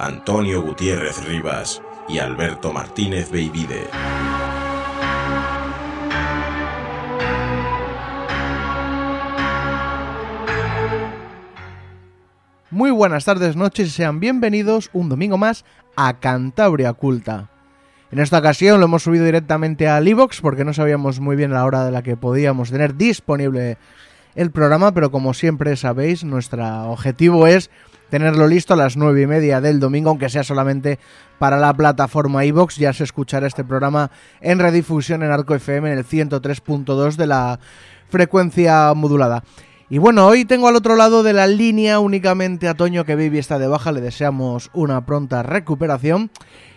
Antonio Gutiérrez Rivas y Alberto Martínez Beivide. Muy buenas tardes, noches y sean bienvenidos un domingo más a Cantabria Oculta. En esta ocasión lo hemos subido directamente al iVox porque no sabíamos muy bien la hora de la que podíamos tener disponible el programa, pero como siempre sabéis, nuestro objetivo es tenerlo listo a las nueve y media del domingo, aunque sea solamente para la plataforma iVox. Ya se escuchará este programa en redifusión en Arco FM en el 103.2 de la frecuencia modulada. Y bueno, hoy tengo al otro lado de la línea únicamente a Toño, que Baby está de baja, le deseamos una pronta recuperación.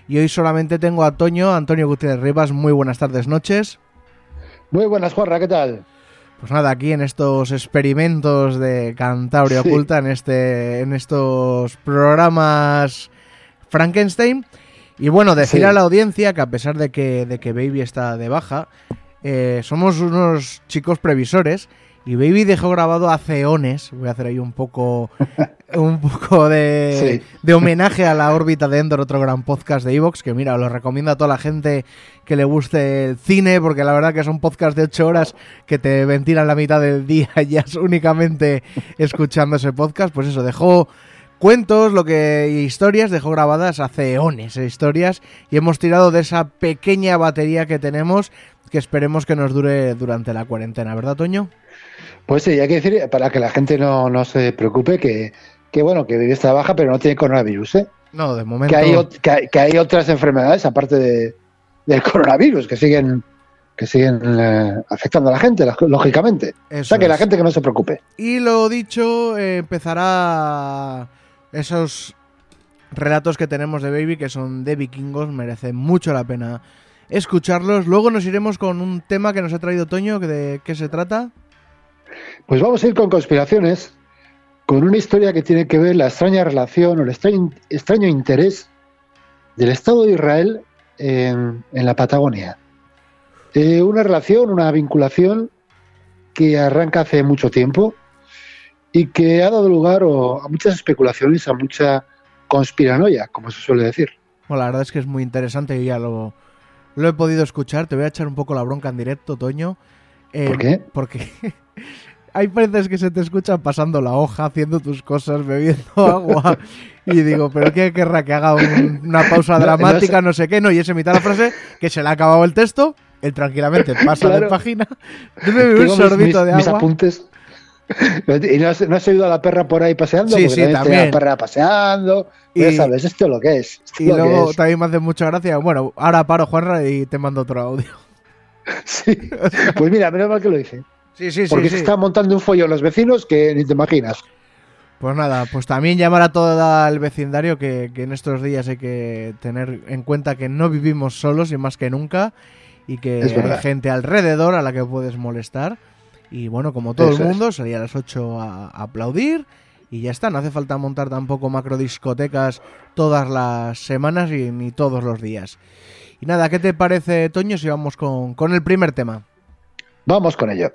Y hoy solamente tengo a Toño, Antonio Gutiérrez Rivas, muy buenas tardes, noches. Muy buenas, Juanra, ¿qué tal? Pues nada, aquí en estos experimentos de Cantabria Sí. Oculta, en, este, en estos programas Frankenstein. Y bueno, decir Sí. a la audiencia que a pesar de que, de que Baby está de baja, eh, somos unos chicos previsores. Y Baby dejó grabado hace eones. Voy a hacer ahí un poco, un poco de, Sí. de homenaje a la órbita de Endor, otro gran podcast de Evox. Que mira, lo recomiendo a toda la gente que le guste el cine, porque la verdad que son podcasts de 8 horas que te ventilan la mitad del día ya es únicamente escuchando ese podcast. Pues eso, dejó cuentos, lo que historias, dejó grabadas hace eones eh, historias y hemos tirado de esa pequeña batería que tenemos que esperemos que nos dure durante la cuarentena, ¿verdad, Toño? Pues sí, hay que decir, para que la gente no, no se preocupe, que, que bueno, que vive esta baja, pero no tiene coronavirus, ¿eh? No, de momento. Que hay, que, hay, que hay otras enfermedades aparte de, del coronavirus que siguen que siguen eh, afectando a la gente, lógicamente. o Eso sea, que la gente que no se preocupe. Y lo dicho, eh, empezará esos relatos que tenemos de Baby, que son de vikingos, merece mucho la pena escucharlos. Luego nos iremos con un tema que nos ha traído Toño, que ¿de qué se trata? Pues vamos a ir con conspiraciones, con una historia que tiene que ver la extraña relación o el extraño, extraño interés del Estado de Israel en, en la Patagonia. Eh, una relación, una vinculación que arranca hace mucho tiempo y que ha dado lugar o, a muchas especulaciones, a mucha conspiranoia, como se suele decir. Bueno, la verdad es que es muy interesante y ya lo, lo he podido escuchar. Te voy a echar un poco la bronca en directo, Toño. Eh, ¿Por qué? Porque hay veces que se te escuchan pasando la hoja, haciendo tus cosas, bebiendo agua. Y digo, ¿pero qué querrá que haga un- una pausa no dramática, no sé qué? No, y ese mitad de la frase que se le ha acabado el texto. Él tranquilamente pasa de Claro. página. Dime un sorbito mis, de mis agua. apuntes. ¿Y no has, no has oído a la perra por ahí paseando? Sí, Porque sí, también. La perra paseando. Y- Ya sabes, esto es lo que es. Y es luego es. también me hace mucha gracia. Bueno, ahora paro, Juanra, y te mando otro audio. Sí. Pues mira, menos mal que lo hice. Sí, sí, Porque sí. se sí. están montando un follón los vecinos que ni te imaginas. Pues nada, pues también llamar a todo el vecindario que, que en estos días hay que tener en cuenta que no vivimos solos y más que nunca y que Es hay gente alrededor a la que puedes molestar. Y bueno, como todo Eso el es. mundo, salía a las 8 a, a aplaudir y ya está. No hace falta montar tampoco macro discotecas todas las semanas y ni todos los días. Y nada, ¿qué te parece, Toño, si vamos con, con el primer tema? Vamos con ello.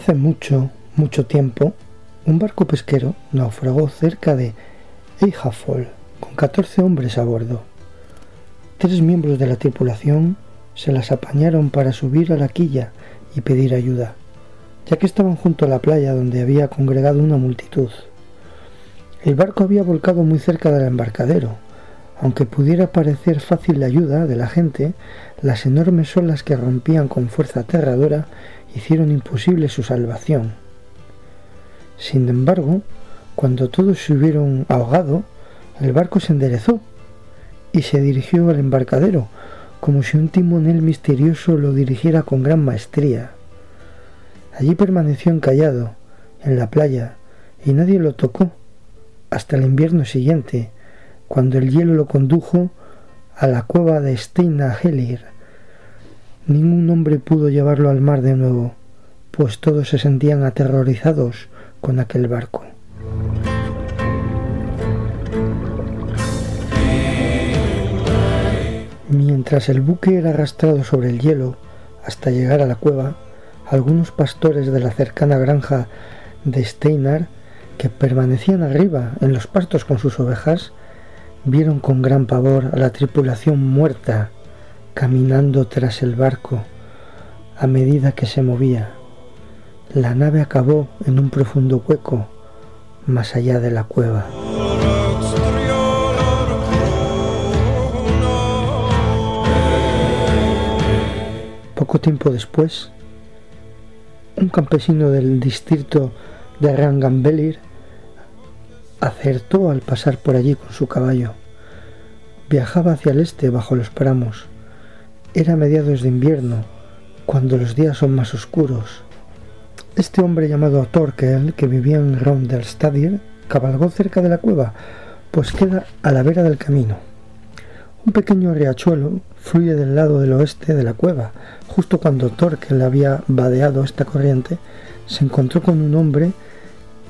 Hace mucho, mucho tiempo, un barco pesquero naufragó cerca de Eyjafjord con 14 hombres a bordo. Tres miembros de la tripulación se las apañaron para subir a la quilla y pedir ayuda, ya que estaban junto a la playa donde había congregado una multitud. El barco había volcado muy cerca del embarcadero. Aunque pudiera parecer fácil la ayuda de la gente, las enormes olas que rompían con fuerza aterradora hicieron imposible su salvación. Sin embargo, cuando todos se hubieron ahogado, el barco se enderezó y se dirigió al embarcadero, como si un timonel misterioso lo dirigiera con gran maestría. Allí permaneció encallado, en la playa, y nadie lo tocó, hasta el invierno siguiente, cuando el hielo lo condujo a la cueva de Steina Helir. Ningún hombre pudo llevarlo al mar de nuevo, pues todos se sentían aterrorizados con aquel barco. Mientras el buque era arrastrado sobre el hielo hasta llegar a la cueva, algunos pastores de la cercana granja de Steinar, que permanecían arriba en los pastos con sus ovejas, vieron con gran pavor a la tripulación muerta caminando tras el barco a medida que se movía. La nave acabó en un profundo hueco más allá de la cueva. Poco tiempo después, un campesino del distrito de Rangambelir acertó al pasar por allí con su caballo. Viajaba hacia el este bajo los paramos. Era mediados de invierno, cuando los días son más oscuros. Este hombre llamado Torkel, que vivía en Rondelstadir, cabalgó cerca de la cueva, pues queda a la vera del camino. Un pequeño riachuelo fluye del lado del oeste de la cueva. Justo cuando Torkel había vadeado esta corriente, se encontró con un hombre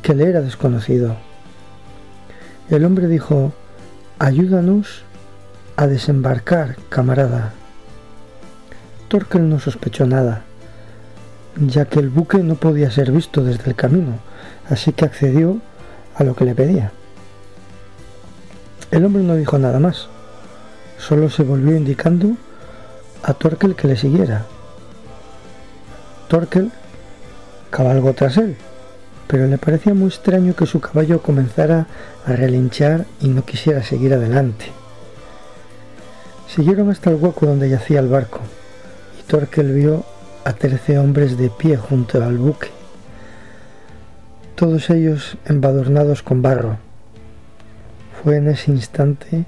que le era desconocido. El hombre dijo, ayúdanos a desembarcar, camarada. Torkel no sospechó nada, ya que el buque no podía ser visto desde el camino, así que accedió a lo que le pedía. El hombre no dijo nada más solo se volvió indicando a Torkel que le siguiera. Torkel cabalgó tras él, pero le parecía muy extraño que su caballo comenzara a relinchar y no quisiera seguir adelante. Siguieron hasta el hueco donde yacía el barco, Torkel vio a trece hombres de pie junto al buque, todos ellos embadurnados con barro. Fue en ese instante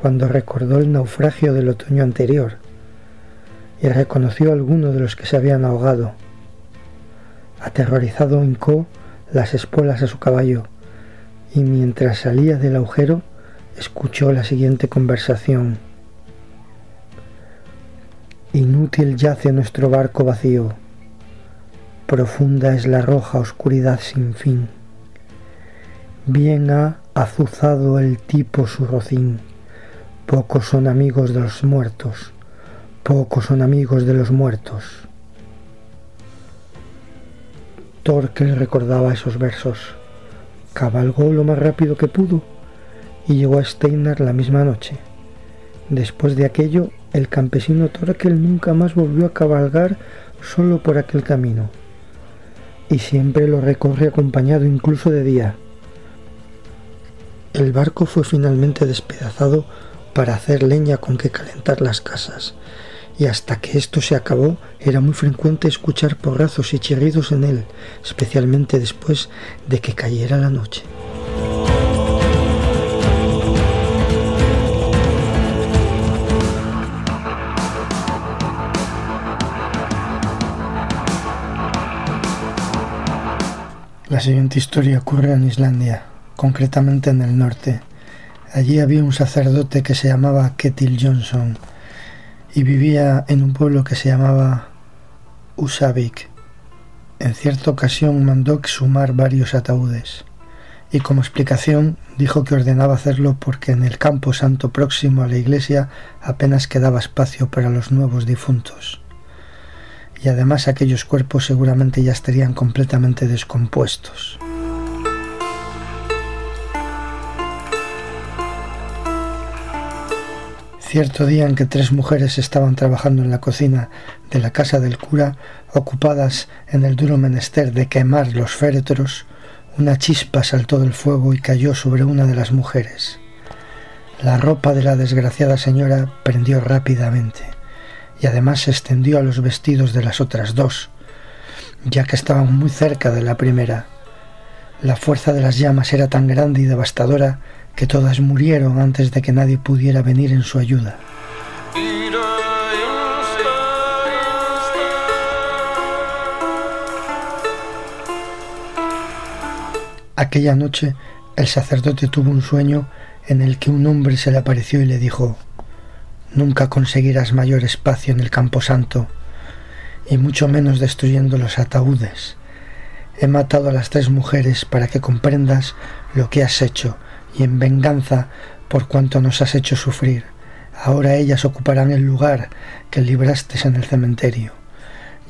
cuando recordó el naufragio del otoño anterior y reconoció a alguno de los que se habían ahogado. Aterrorizado hincó las espuelas a su caballo y mientras salía del agujero escuchó la siguiente conversación. Inútil yace nuestro barco vacío, profunda es la roja oscuridad sin fin. Bien ha azuzado el tipo su rocín Pocos son amigos de los muertos, pocos son amigos de los muertos. Torkel recordaba esos versos. Cabalgó lo más rápido que pudo y llegó a Steinar la misma noche. Después de aquello, el campesino Torkel nunca más volvió a cabalgar solo por aquel camino, y siempre lo recorre acompañado incluso de día. El barco fue finalmente despedazado para hacer leña con que calentar las casas, y hasta que esto se acabó era muy frecuente escuchar porrazos y chirridos en él, especialmente después de que cayera la noche. La siguiente historia ocurre en Islandia, concretamente en el norte, Allí había un sacerdote que se llamaba Ketil Johnson y vivía en un pueblo que se llamaba Usavik. En cierta ocasión mandó exhumar varios ataúdes y como explicación dijo que ordenaba hacerlo porque en el campo santo próximo a la iglesia apenas quedaba espacio para los nuevos difuntos. Y además aquellos cuerpos seguramente ya estarían completamente descompuestos. Cierto día en que tres mujeres estaban trabajando en la cocina de la casa del cura, ocupadas en el duro menester de quemar los féretros, una chispa saltó del fuego y cayó sobre una de las mujeres. La ropa de la desgraciada señora prendió rápidamente y además se extendió a los vestidos de las otras dos, ya que estaban muy cerca de la primera. La fuerza de las llamas era tan grande y devastadora que todas murieron antes de que nadie pudiera venir en su ayuda. Aquella noche el sacerdote tuvo un sueño en el que un hombre se le apareció y le dijo Nunca conseguirás mayor espacio en el campo santo, y mucho menos destruyendo los ataúdes. He matado a las tres mujeres para que comprendas lo que has hecho, y en venganza por cuanto nos has hecho sufrir. Ahora ellas ocuparán el lugar que libraste en el cementerio.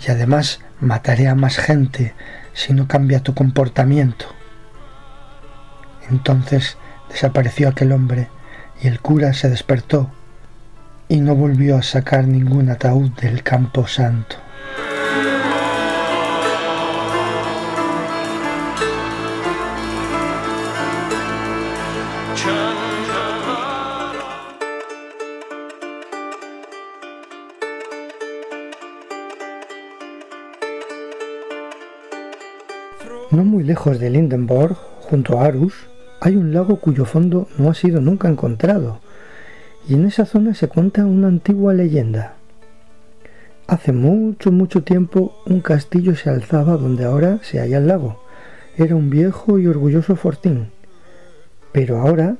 Y además mataré a más gente si no cambia tu comportamiento. Entonces desapareció aquel hombre y el cura se despertó y no volvió a sacar ningún ataúd del campo santo. No muy lejos de Lindenborg, junto a Arus, hay un lago cuyo fondo no ha sido nunca encontrado, y en esa zona se cuenta una antigua leyenda. Hace mucho, mucho tiempo un castillo se alzaba donde ahora se halla el lago. Era un viejo y orgulloso fortín, pero ahora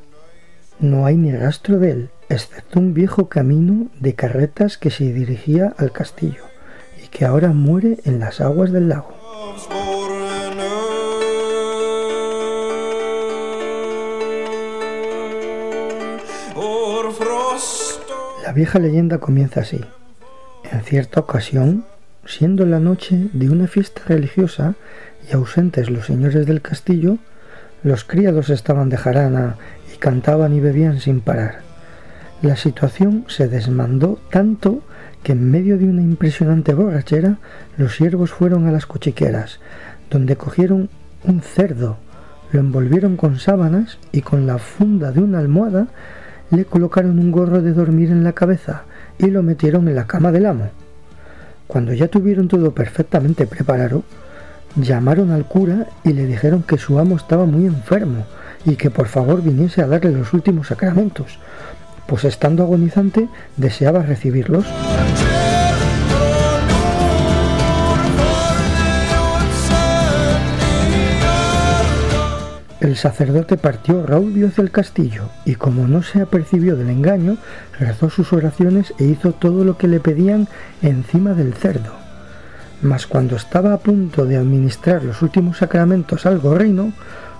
no hay ni rastro de él, excepto un viejo camino de carretas que se dirigía al castillo y que ahora muere en las aguas del lago. La vieja leyenda comienza así. En cierta ocasión, siendo la noche de una fiesta religiosa y ausentes los señores del castillo, los criados estaban de jarana y cantaban y bebían sin parar. La situación se desmandó tanto que en medio de una impresionante borrachera los siervos fueron a las cochiqueras, donde cogieron un cerdo, lo envolvieron con sábanas y con la funda de una almohada le colocaron un gorro de dormir en la cabeza y lo metieron en la cama del amo. Cuando ya tuvieron todo perfectamente preparado, llamaron al cura y le dijeron que su amo estaba muy enfermo y que por favor viniese a darle los últimos sacramentos, pues estando agonizante deseaba recibirlos. El sacerdote partió raudio hacia el castillo y como no se apercibió del engaño, rezó sus oraciones e hizo todo lo que le pedían encima del cerdo. Mas cuando estaba a punto de administrar los últimos sacramentos al gorrino,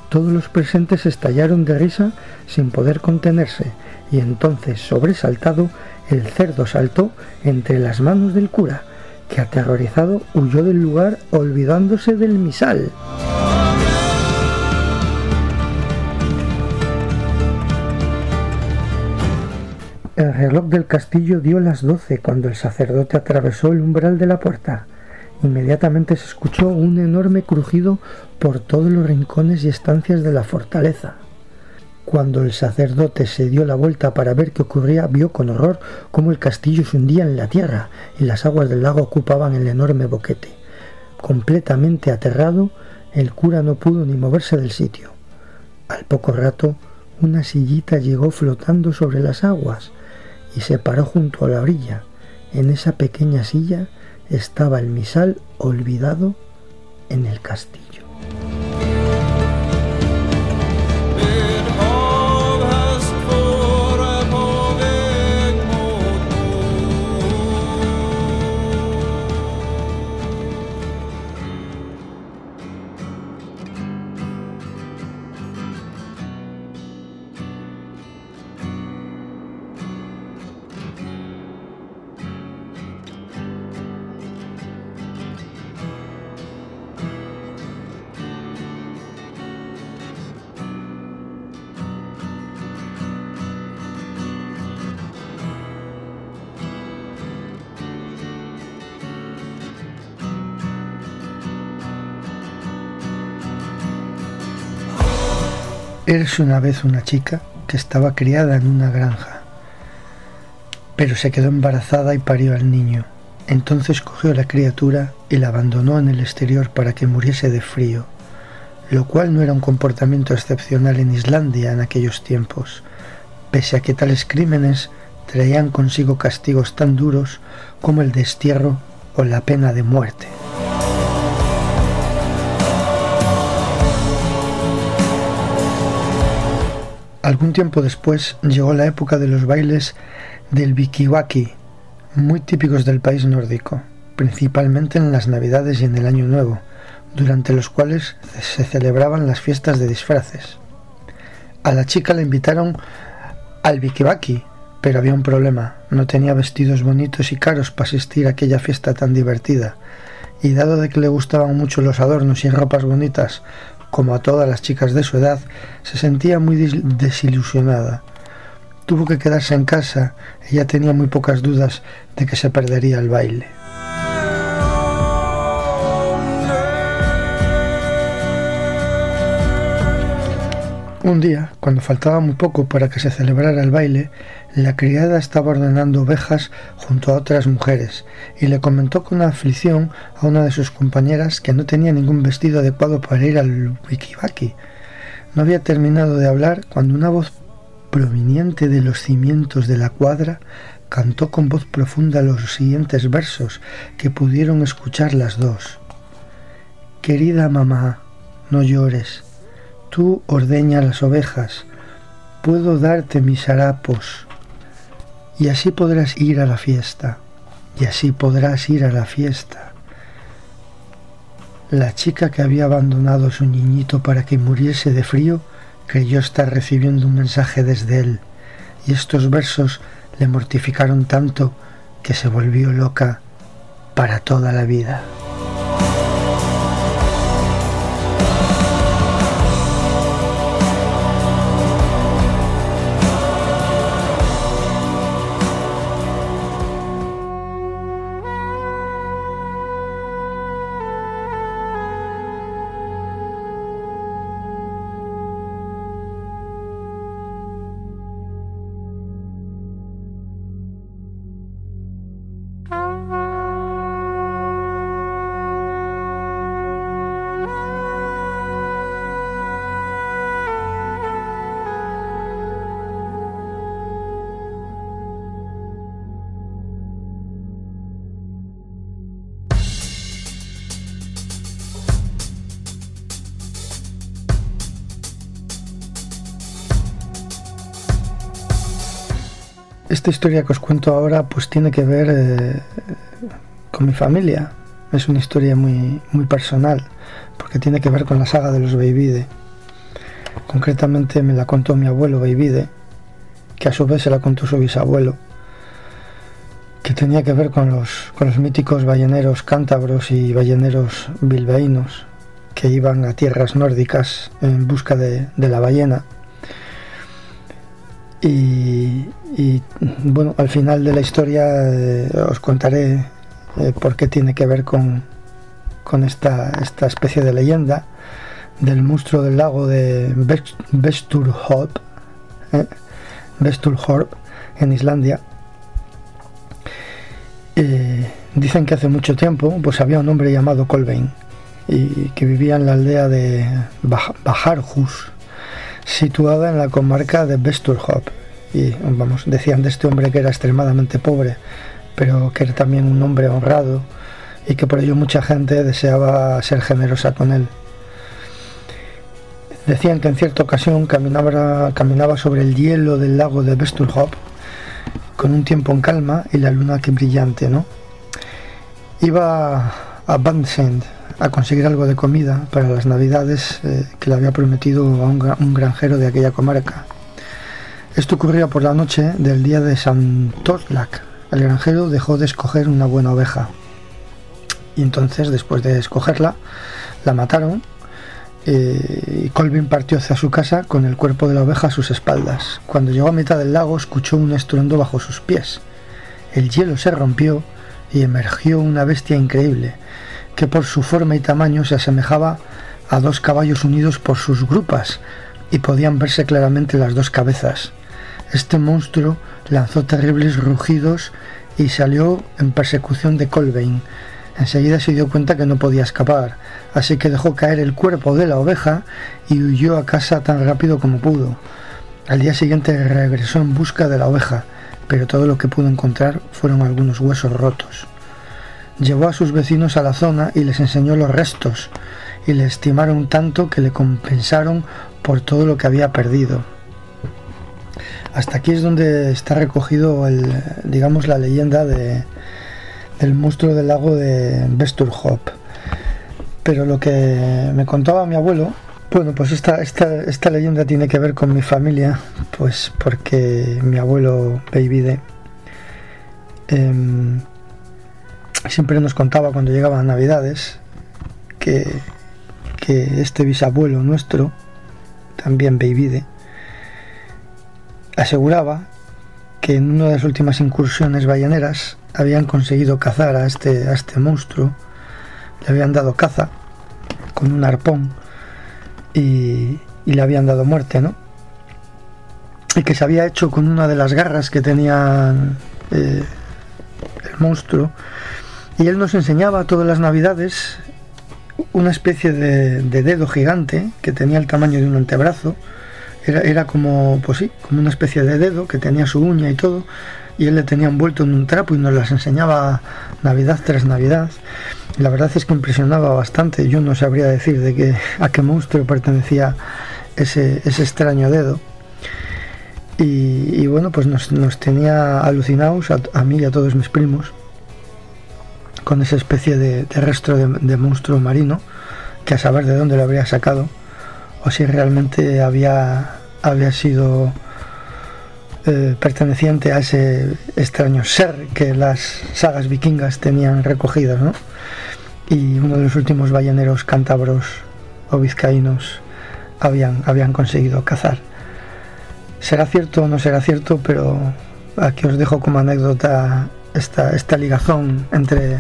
todos los presentes estallaron de risa sin poder contenerse, y entonces, sobresaltado, el cerdo saltó entre las manos del cura, que aterrorizado huyó del lugar olvidándose del misal. El reloj del castillo dio las doce cuando el sacerdote atravesó el umbral de la puerta. Inmediatamente se escuchó un enorme crujido por todos los rincones y estancias de la fortaleza. Cuando el sacerdote se dio la vuelta para ver qué ocurría, vio con horror cómo el castillo se hundía en la tierra y las aguas del lago ocupaban el enorme boquete. Completamente aterrado, el cura no pudo ni moverse del sitio. Al poco rato, una sillita llegó flotando sobre las aguas y se paró junto a la orilla. En esa pequeña silla estaba el misal olvidado en el castillo. Una vez una chica que estaba criada en una granja, pero se quedó embarazada y parió al niño. Entonces cogió la criatura y la abandonó en el exterior para que muriese de frío, lo cual no era un comportamiento excepcional en Islandia en aquellos tiempos, pese a que tales crímenes traían consigo castigos tan duros como el destierro o la pena de muerte. Algún tiempo después llegó la época de los bailes del Vikiwaki, muy típicos del país nórdico, principalmente en las Navidades y en el Año Nuevo, durante los cuales se celebraban las fiestas de disfraces. A la chica la invitaron al Vikiwaki, pero había un problema, no tenía vestidos bonitos y caros para asistir a aquella fiesta tan divertida, y dado de que le gustaban mucho los adornos y ropas bonitas, como a todas las chicas de su edad, se sentía muy desilusionada. Tuvo que quedarse en casa, ella tenía muy pocas dudas de que se perdería el baile. Un día, cuando faltaba muy poco para que se celebrara el baile, la criada estaba ordenando ovejas junto a otras mujeres y le comentó con aflicción a una de sus compañeras que no tenía ningún vestido adecuado para ir al wikibaki. No había terminado de hablar cuando una voz proveniente de los cimientos de la cuadra cantó con voz profunda los siguientes versos que pudieron escuchar las dos. Querida mamá, no llores Tú ordeña las ovejas, puedo darte mis harapos, y así podrás ir a la fiesta, y así podrás ir a la fiesta. La chica que había abandonado a su niñito para que muriese de frío creyó estar recibiendo un mensaje desde él, y estos versos le mortificaron tanto que se volvió loca para toda la vida. Esta historia que os cuento ahora pues tiene que ver eh, con mi familia. Es una historia muy, muy personal porque tiene que ver con la saga de los Beivide. Concretamente me la contó mi abuelo Beivide, que a su vez se la contó su bisabuelo, que tenía que ver con los, con los míticos balleneros cántabros y balleneros bilbaínos que iban a tierras nórdicas en busca de, de la ballena y, bueno, al final de la historia eh, os contaré eh, por qué tiene que ver con, con esta, esta, especie de leyenda del monstruo del lago de Vesturhorp, eh, en Islandia. Eh, dicen que hace mucho tiempo pues había un hombre llamado Colbein y que vivía en la aldea de Bajarhus situada en la comarca de Vesturhop. Y vamos, decían de este hombre que era extremadamente pobre, pero que era también un hombre honrado y que por ello mucha gente deseaba ser generosa con él. Decían que en cierta ocasión caminaba, caminaba sobre el hielo del lago de Vesturhop con un tiempo en calma y la luna que brillante, ¿no? Iba a Bandsend a conseguir algo de comida para las navidades eh, que le había prometido a un, granjero de aquella comarca. Esto ocurría por la noche del día de San Torlak. El granjero dejó de escoger una buena oveja. Y entonces, después de escogerla, la mataron eh, y Colvin partió hacia su casa con el cuerpo de la oveja a sus espaldas. Cuando llegó a mitad del lago, escuchó un estruendo bajo sus pies. El hielo se rompió y emergió una bestia increíble, que por su forma y tamaño se asemejaba a dos caballos unidos por sus grupas, y podían verse claramente las dos cabezas. Este monstruo lanzó terribles rugidos y salió en persecución de Colbain. Enseguida se dio cuenta que no podía escapar, así que dejó caer el cuerpo de la oveja y huyó a casa tan rápido como pudo. Al día siguiente regresó en busca de la oveja, pero todo lo que pudo encontrar fueron algunos huesos rotos. Llevó a sus vecinos a la zona y les enseñó los restos, y le estimaron tanto que le compensaron por todo lo que había perdido. Hasta aquí es donde está recogido el, digamos, la leyenda de, del monstruo del lago de Besturhop. Pero lo que me contaba mi abuelo, bueno, pues esta, esta, esta leyenda tiene que ver con mi familia, pues porque mi abuelo Beivide em, siempre nos contaba cuando llegaban Navidades que, que este bisabuelo nuestro, también Beivide, aseguraba que en una de las últimas incursiones bayaneras habían conseguido cazar a este, a este monstruo, le habían dado caza con un arpón y, le habían dado muerte, ¿no? Y que se había hecho con una de las garras que tenía eh, el monstruo. Y él nos enseñaba todas las navidades una especie de, de, dedo gigante que tenía el tamaño de un antebrazo. Era, era como, pues sí, como una especie de dedo que tenía su uña y todo y él le tenía envuelto en un trapo y nos las enseñaba Navidad tras Navidad. la verdad es que impresionaba bastante. Yo no sabría decir de qué, a qué monstruo pertenecía ese, ese extraño dedo. Y, bueno, pues nos, tenía alucinados a, mí y a todos mis primos con esa especie de, de de, monstruo marino, que a saber de dónde lo habría sacado, o si realmente había, había sido eh, perteneciente a ese extraño ser que las sagas vikingas tenían recogidas. Y uno de los últimos balleneros cántabros o vizcaínos habían, habían conseguido cazar. Será cierto o no será cierto, pero aquí os dejo como anécdota esta, esta ligazón entre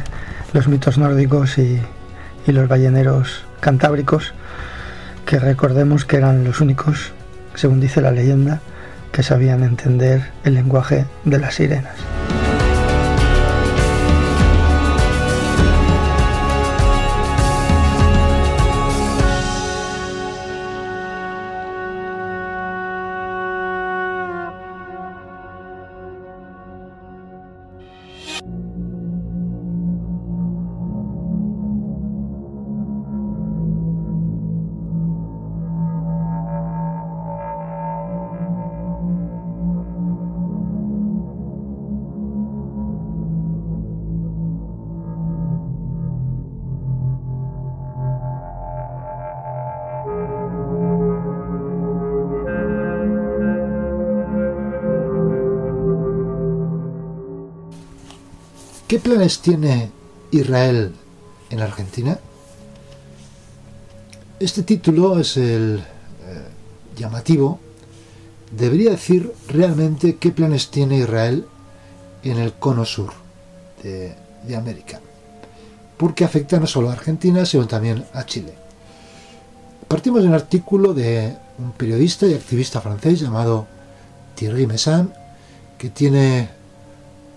los mitos nórdicos y, y los balleneros cantábricos, que recordemos que eran los únicos, según dice la leyenda, que sabían entender el lenguaje de las sirenas. Planes tiene Israel en Argentina? Este título es el eh, llamativo. Debería decir realmente qué planes tiene Israel en el cono sur de, de América, porque afecta no solo a Argentina, sino también a Chile. Partimos de un artículo de un periodista y activista francés llamado Thierry Messin, que tiene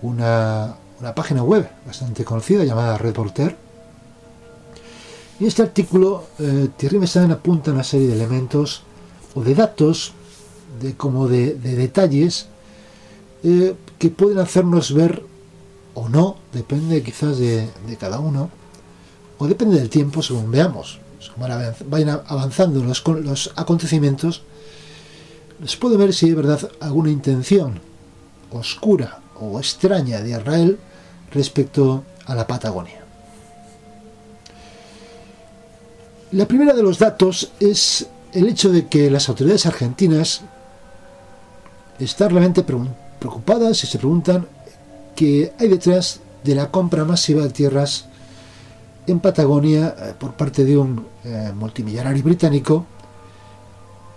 una una página web bastante conocida llamada Reporter. Y este artículo, eh, Thierry Messin apunta una serie de elementos o de datos, de como de, detalles, eh, que pueden hacernos ver o no, depende quizás de, cada uno, o depende del tiempo según veamos. Según vayan avanzando los, los acontecimientos, se puede ver si hay verdad alguna intención oscura o extraña de Israel respecto a la Patagonia. La primera de los datos es el hecho de que las autoridades argentinas están realmente preocupadas y se preguntan qué hay detrás de la compra masiva de tierras en Patagonia eh, por parte de un eh, multimillonario británico.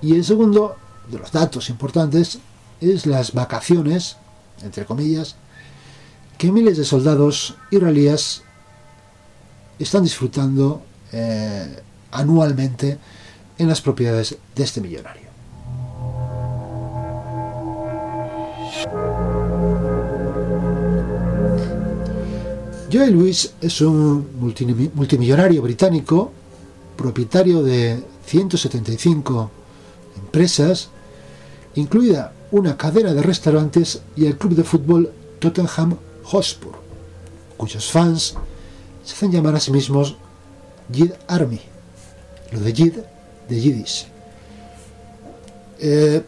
Y el segundo de los datos importantes es las vacaciones, entre comillas, que miles de soldados israelíes están disfrutando eh, anualmente en las propiedades de este millonario. Joe Louis es un multimillonario británico, propietario de 175 empresas, incluida una cadena de restaurantes y el club de fútbol Tottenham Hotspur, cuyos fans se hacen llamar a sí mismos Yid Army, lo de Yid de Yiddish. Eh,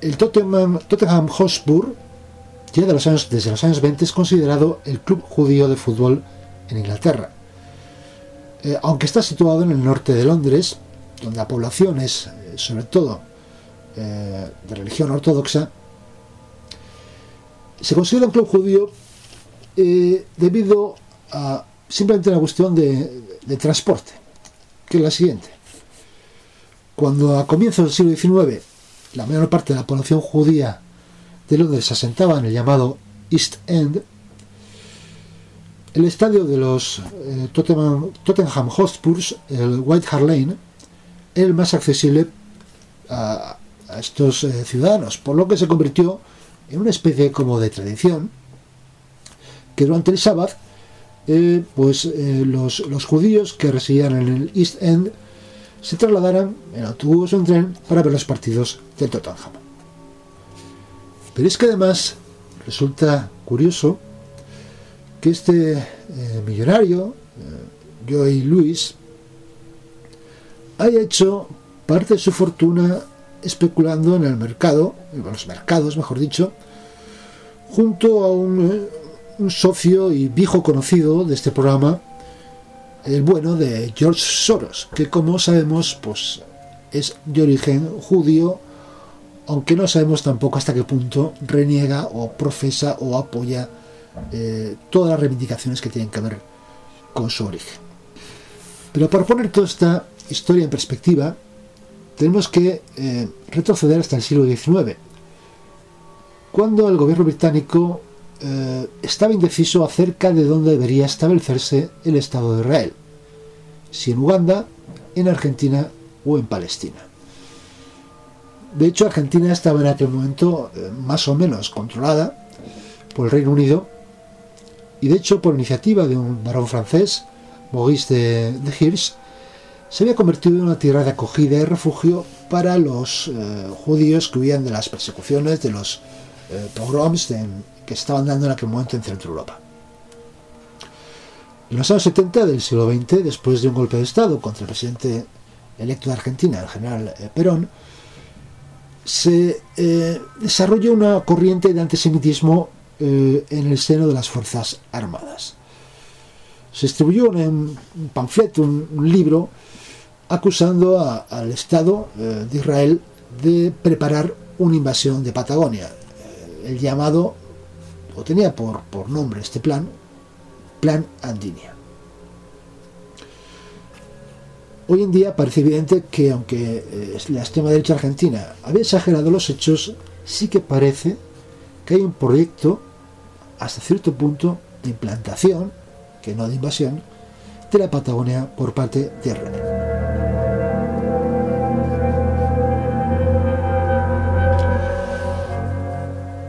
el Tottenham, Tottenham Hotspur ya desde los años 20 es considerado el club judío de fútbol en Inglaterra. Eh, aunque está situado en el norte de Londres, donde la población es eh, sobre todo de religión ortodoxa, se considera un club judío debido a simplemente una cuestión de, de transporte, que es la siguiente. Cuando a comienzos del siglo XIX la mayor parte de la población judía de Londres se asentaba en el llamado East End, el estadio de los eh, Tottenham, Tottenham Hotspurs, el White Hart Lane, era el más accesible a, estos eh, ciudadanos, por lo que se convirtió en una especie como de tradición que durante el sábado eh, pues los, los, judíos que residían en el East End se trasladaran en autobús o en tren para ver los partidos del Tottenham. Pero es que además resulta curioso que este eh, millonario, eh, Joey Lewis, haya hecho parte de su fortuna especulando en el mercado, en los mercados, mejor dicho, junto a un, eh, un, socio y viejo conocido de este programa, el bueno de George Soros, que como sabemos, pues es de origen judío aunque no sabemos tampoco hasta qué punto reniega o profesa o apoya eh, todas las reivindicaciones que tienen que ver con su origen. Pero para poner toda esta historia en perspectiva, tenemos que eh, retroceder hasta el siglo XIX, cuando el gobierno británico eh, estaba indeciso acerca de dónde debería establecerse el Estado de Israel, si en Uganda, en Argentina o en Palestina. De hecho, Argentina estaba en aquel momento eh, más o menos controlada por el Reino Unido y de hecho por iniciativa de un varón francés, Maurice de, Hirsch, se había convertido en una tierra de acogida y refugio para los eh, judíos que huían de las persecuciones, de los pogroms que estaban dando en aquel momento en Centro Europa. En los años 70 del siglo XX, después de un golpe de Estado contra el presidente electo de Argentina, el general Perón, se eh, desarrolló una corriente de antisemitismo eh, en el seno de las Fuerzas Armadas. Se distribuyó un, panfleto, un, libro, acusando al Estado eh, de Israel de preparar una invasión de Patagonia. el llamado, o tenía por, por nombre este plan, Plan Andinia. Hoy en día parece evidente que aunque eh, la extrema derecha argentina había exagerado los hechos, sí que parece que hay un proyecto hasta cierto punto de implantación, que no de invasión, de la Patagonia por parte de Israel.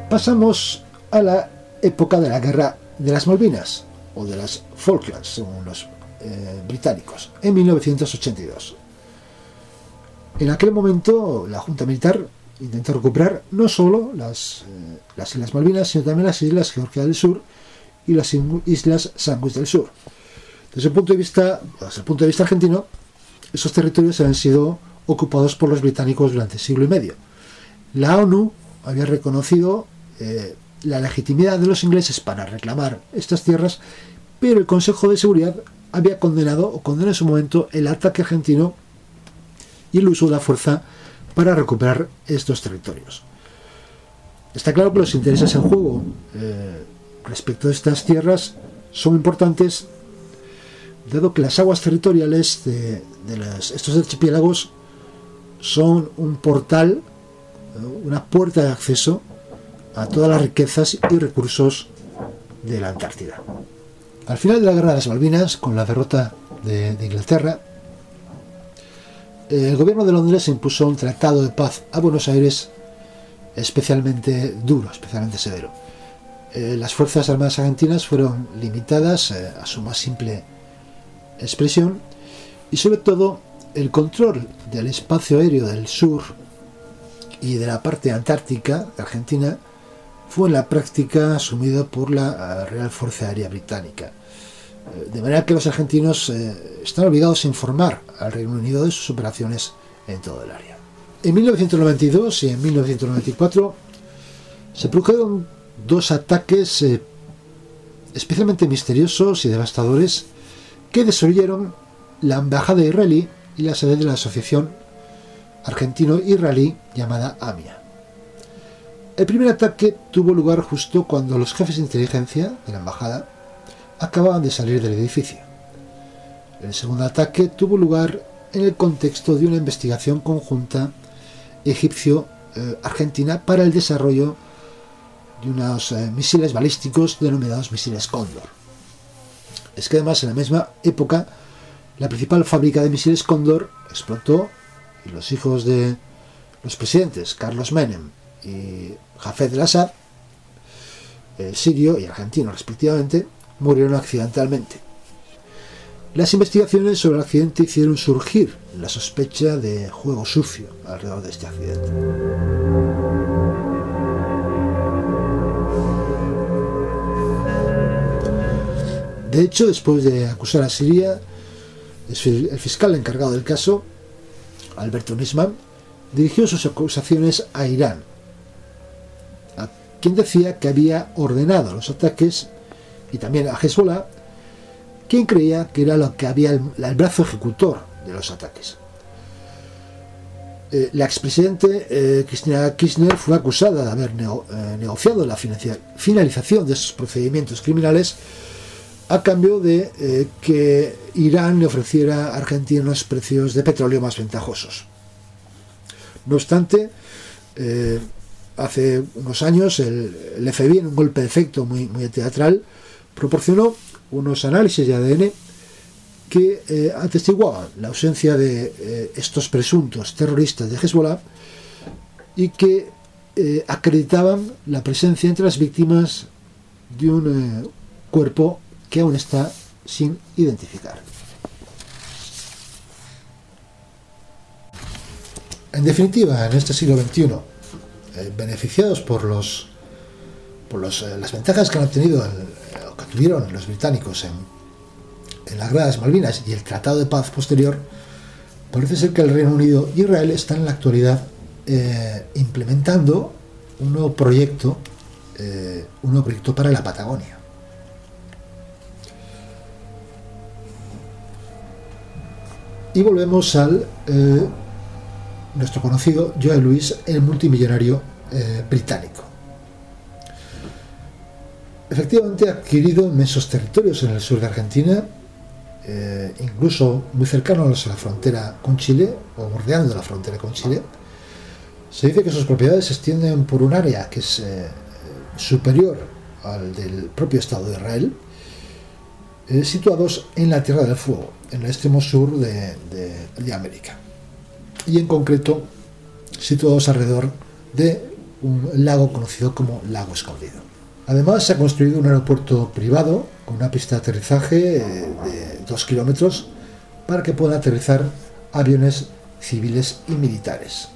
Pasamos a la época de la guerra de las Malvinas, o de las Falklands, según los eh, británicos en 1982. En aquel momento la Junta Militar intentó recuperar no solo las, eh, las Islas Malvinas, sino también las Islas Georgia del Sur y las Islas Sandwich del Sur. Desde el punto de vista, desde el punto de vista argentino, esos territorios habían sido ocupados por los británicos durante siglo y medio. La ONU había reconocido eh, la legitimidad de los ingleses para reclamar estas tierras, pero el Consejo de Seguridad había condenado o condenó en su momento el ataque argentino y el uso de la fuerza para recuperar estos territorios. Está claro que los intereses en juego eh, respecto a estas tierras son importantes, dado que las aguas territoriales de, estos archipiélagos son un portal, eh, una puerta de acceso a todas las riquezas y recursos de la Antártida. Al final de la guerra de las Malvinas, con la derrota de, Inglaterra, el gobierno de Londres impuso un tratado de paz a Buenos Aires especialmente duro, especialmente severo. Eh, las Fuerzas Armadas Argentinas fueron limitadas eh, a su más simple expresión y sobre todo el control del espacio aéreo del sur y de la parte antártica de Argentina fue en la práctica asumido por la eh, Real Fuerza Aérea Británica. De manera que los argentinos están obligados a informar al Reino Unido de sus operaciones en todo el área. En 1992 y en 1994 se produjeron dos ataques eh, especialmente misteriosos y devastadores que destruyeron la embajada israelí y la sede de la asociación argentino-israelí llamada AMIA. El primer ataque tuvo lugar justo cuando los jefes de inteligencia de la embajada acababan de salir del edificio. El segundo ataque tuvo lugar en el contexto de una investigación conjunta egipcio-argentina para el desarrollo de unos eh, misiles balísticos denominados misiles Cóndor. Es que además en la misma época la principal fábrica de misiles Cóndor explotó y los hijos de los presidentes Carlos Menem y Jafet el-Assad, eh, sirio y argentino respectivamente, murieron accidentalmente. Las investigaciones sobre el accidente hicieron surgir la sospecha de juego sucio alrededor de este accidente. De hecho, después de acusar a Siria, el fiscal encargado del caso, Alberto Nisman, dirigió sus acusaciones a Irán, quien decía que había ordenado los ataques y también a Hezbollah quien creía que era lo que había el, brazo ejecutor de los ataques. Eh, la expresidente eh, Cristina Kirchner fue acusada de haber eh, negociado la finalización de esos procedimientos criminales a cambio de que Irán le ofreciera a Argentina unos precios de petróleo más ventajosos. No obstante, hace unos años el, FBI, en un golpe de efecto muy, muy teatral, proporcionó unos análisis de ADN que eh, atestiguaban la ausencia de eh, estos presuntos terroristas de Hezbollah y que eh, acreditaban la presencia entre las víctimas de un cuerpo que aún está sin identificar. En definitiva, en este siglo XXI, beneficiados por los por las ventajas que han obtenido que tuvieron los británicos en, en las Gradas Malvinas y el Tratado de Paz posterior, parece ser que el Reino Unido y Israel están en la actualidad eh, implementando un nuevo proyecto, eh, un nuevo proyecto para la Patagonia. Y volvemos al eh, nuestro conocido Joe Louis, el multimillonario británico efectivamente ha adquirido inmensos territorios en el sur de Argentina, eh, incluso muy cercanos a la frontera con Chile, o bordeando la frontera con Chile. Se dice que sus propiedades se extienden por un área que es eh, superior al del propio Estado de Israel, eh, situados en la Tierra del Fuego, en el extremo sur de América. Y en concreto, situados alrededor de un lago conocido como Lago Escondido. Además, se ha construido un aeropuerto privado con una pista de aterrizaje eh, de dos kilómetros para que puedan aterrizar aviones civiles y militares.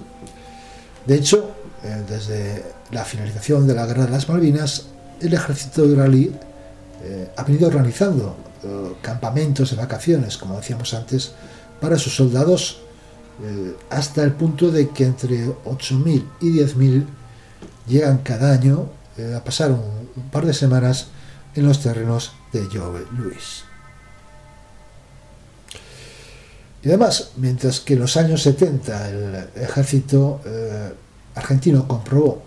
De hecho, eh, desde la finalización de la Guerra de las Malvinas, el ejército israelí eh, ha venido organizando campamentos de vacaciones, como decíamos antes, para sus soldados, hasta el punto de que entre 8.000 y 10.000 llegan cada año a pasar un par de semanas en los terrenos de Joe Louis. Y además, mientras que en los años 70 el ejército eh, argentino comprobó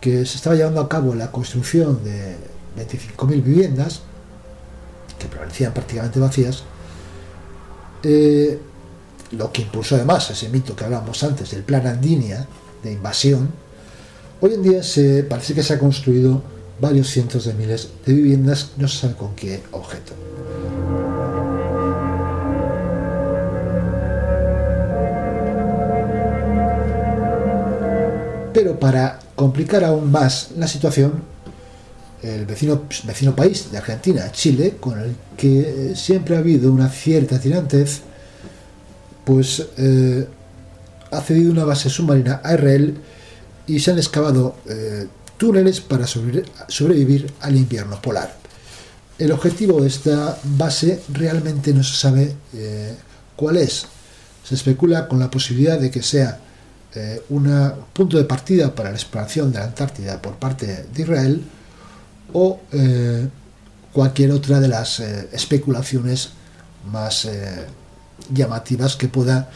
que se estaba llevando a cabo la construcción de 25.000 viviendas, que permanecían prácticamente vacías, eh, lo que impulsó además ese mito que hablábamos antes del plan Andinia de invasión Hoy en día se parece que se ha construido varios cientos de miles de viviendas, no se sabe con qué objeto. Pero para complicar aún más la situación, el vecino, vecino país de Argentina, Chile, con el que siempre ha habido una cierta tirantez, pues eh, ha cedido una base submarina a Israel y se han excavado eh, túneles para sobrevivir al invierno polar. El objetivo de esta base realmente no se sabe eh, cuál es. Se especula con la posibilidad de que sea un punto de partida para la exploración de la Antártida por parte de Israel o cualquier otra de las especulaciones más llamativas que pueda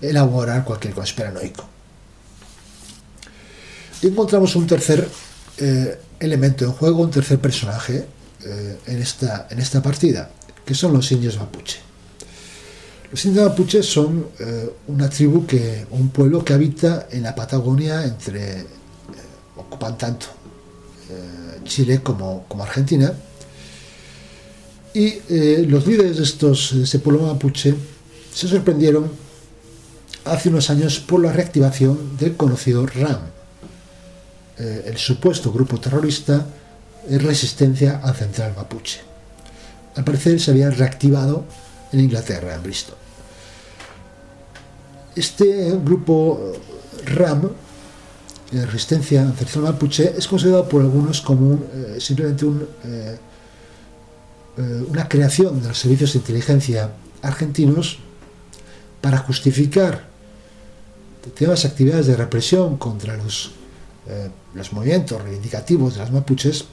elaborar cualquier conspiranoico. encontramos un tercer eh, elemento en juego, un tercer personaje eh, en, esta, en esta partida, que son los indios mapuche. Los indios mapuche son eh, una tribu, que, un pueblo que habita en la Patagonia entre, ocupan tanto Chile como, como Argentina, y los líderes de, estos, de este pueblo mapuche se sorprendieron hace unos años por la reactivación del conocido RAM, eh, el supuesto grupo terrorista de resistencia al central mapuche. Al parecer se había reactivado en Inglaterra, en Bristol. Este grupo RAM, de resistencia al central mapuche, es considerado por algunos como eh, simplemente eh, una creación de los servicios de inteligencia argentinos para justificar las actividades de represión contra los, eh, los movimientos reivindicativos de las mapuches,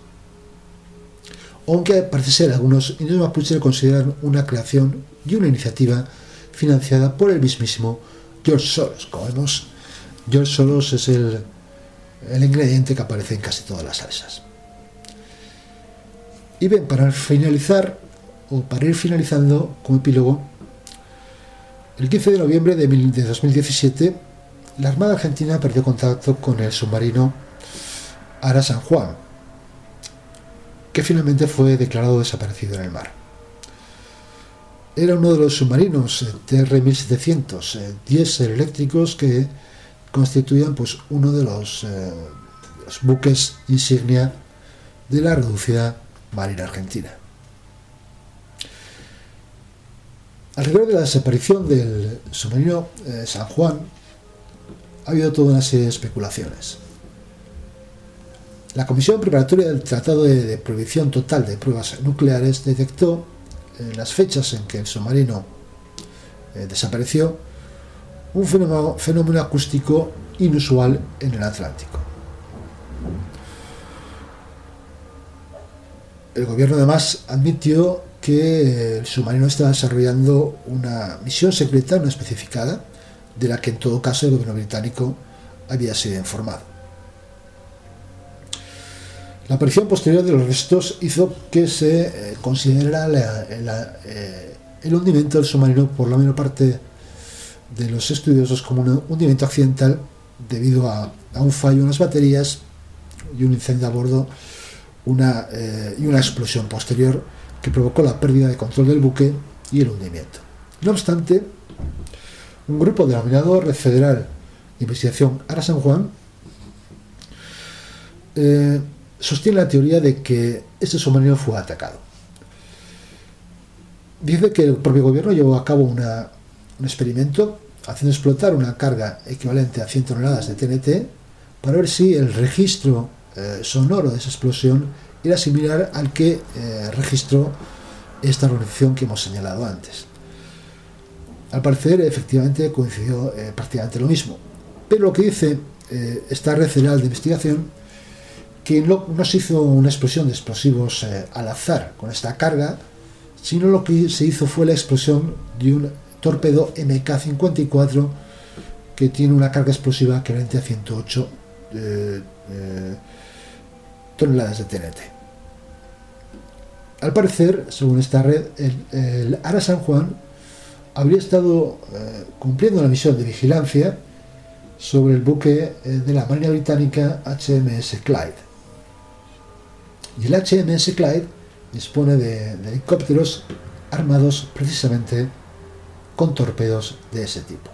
aunque parece ser algunos indios mapuches lo consideran una creación y una iniciativa financiada por el mismísimo George Soros. Como vemos, George Soros es el, el ingrediente que aparece en casi todas las salsas. Y bien, para finalizar, o para ir finalizando como epílogo, el 15 de noviembre de 2017, la Armada Argentina perdió contacto con el submarino Ara San Juan, que finalmente fue declarado desaparecido en el mar. Era uno de los submarinos eh, TR-1700, eh, diésel eléctricos que constituían pues, uno de los, eh, los buques insignia de la reducida Marina Argentina. Alrededor de la desaparición del submarino eh, San Juan ha habido toda una serie de especulaciones. La Comisión Preparatoria del Tratado de, Prohibición Total de Pruebas Nucleares detectó eh, las fechas en que el submarino eh, desapareció un fenómeno acústico inusual en el Atlántico. El gobierno además admitió que el submarino estaba desarrollando una misión secreta no especificada, de la que en todo caso el gobierno británico había sido informado. La aparición posterior de los restos hizo que se eh, considerara eh, el hundimiento del submarino por la menor parte de los estudiosos como un hundimiento accidental debido a, un fallo en las baterías y un incendio a bordo eh, y una explosión posterior que provocó la pérdida de control del buque y el hundimiento. No obstante, un grupo denominado Red Federal de Investigación Ara San Juan eh, sostiene la teoría de que este submarino fue atacado. Dice que el propio gobierno llevó a cabo un experimento haciendo explotar una carga equivalente a 100 toneladas de TNT para ver si el registro eh, sonoro de esa explosión era similar al que eh, registró esta organización que hemos señalado antes. Al parecer, efectivamente, coincidió eh, prácticamente lo mismo. Pero lo que dice eh, esta red federal de investigación, que no, se hizo una explosión de explosivos al azar con esta carga, sino lo que se hizo fue la explosión de un torpedo MK-54 que tiene una carga explosiva equivalente a 108 toneladas de TNT. Al parecer, según esta red, el, Ara San Juan habría estado eh, cumpliendo la misión de vigilancia sobre el buque eh, de la Marina Británica HMS Clyde. Y el HMS Clyde dispone de, helicópteros armados precisamente con torpedos de ese tipo.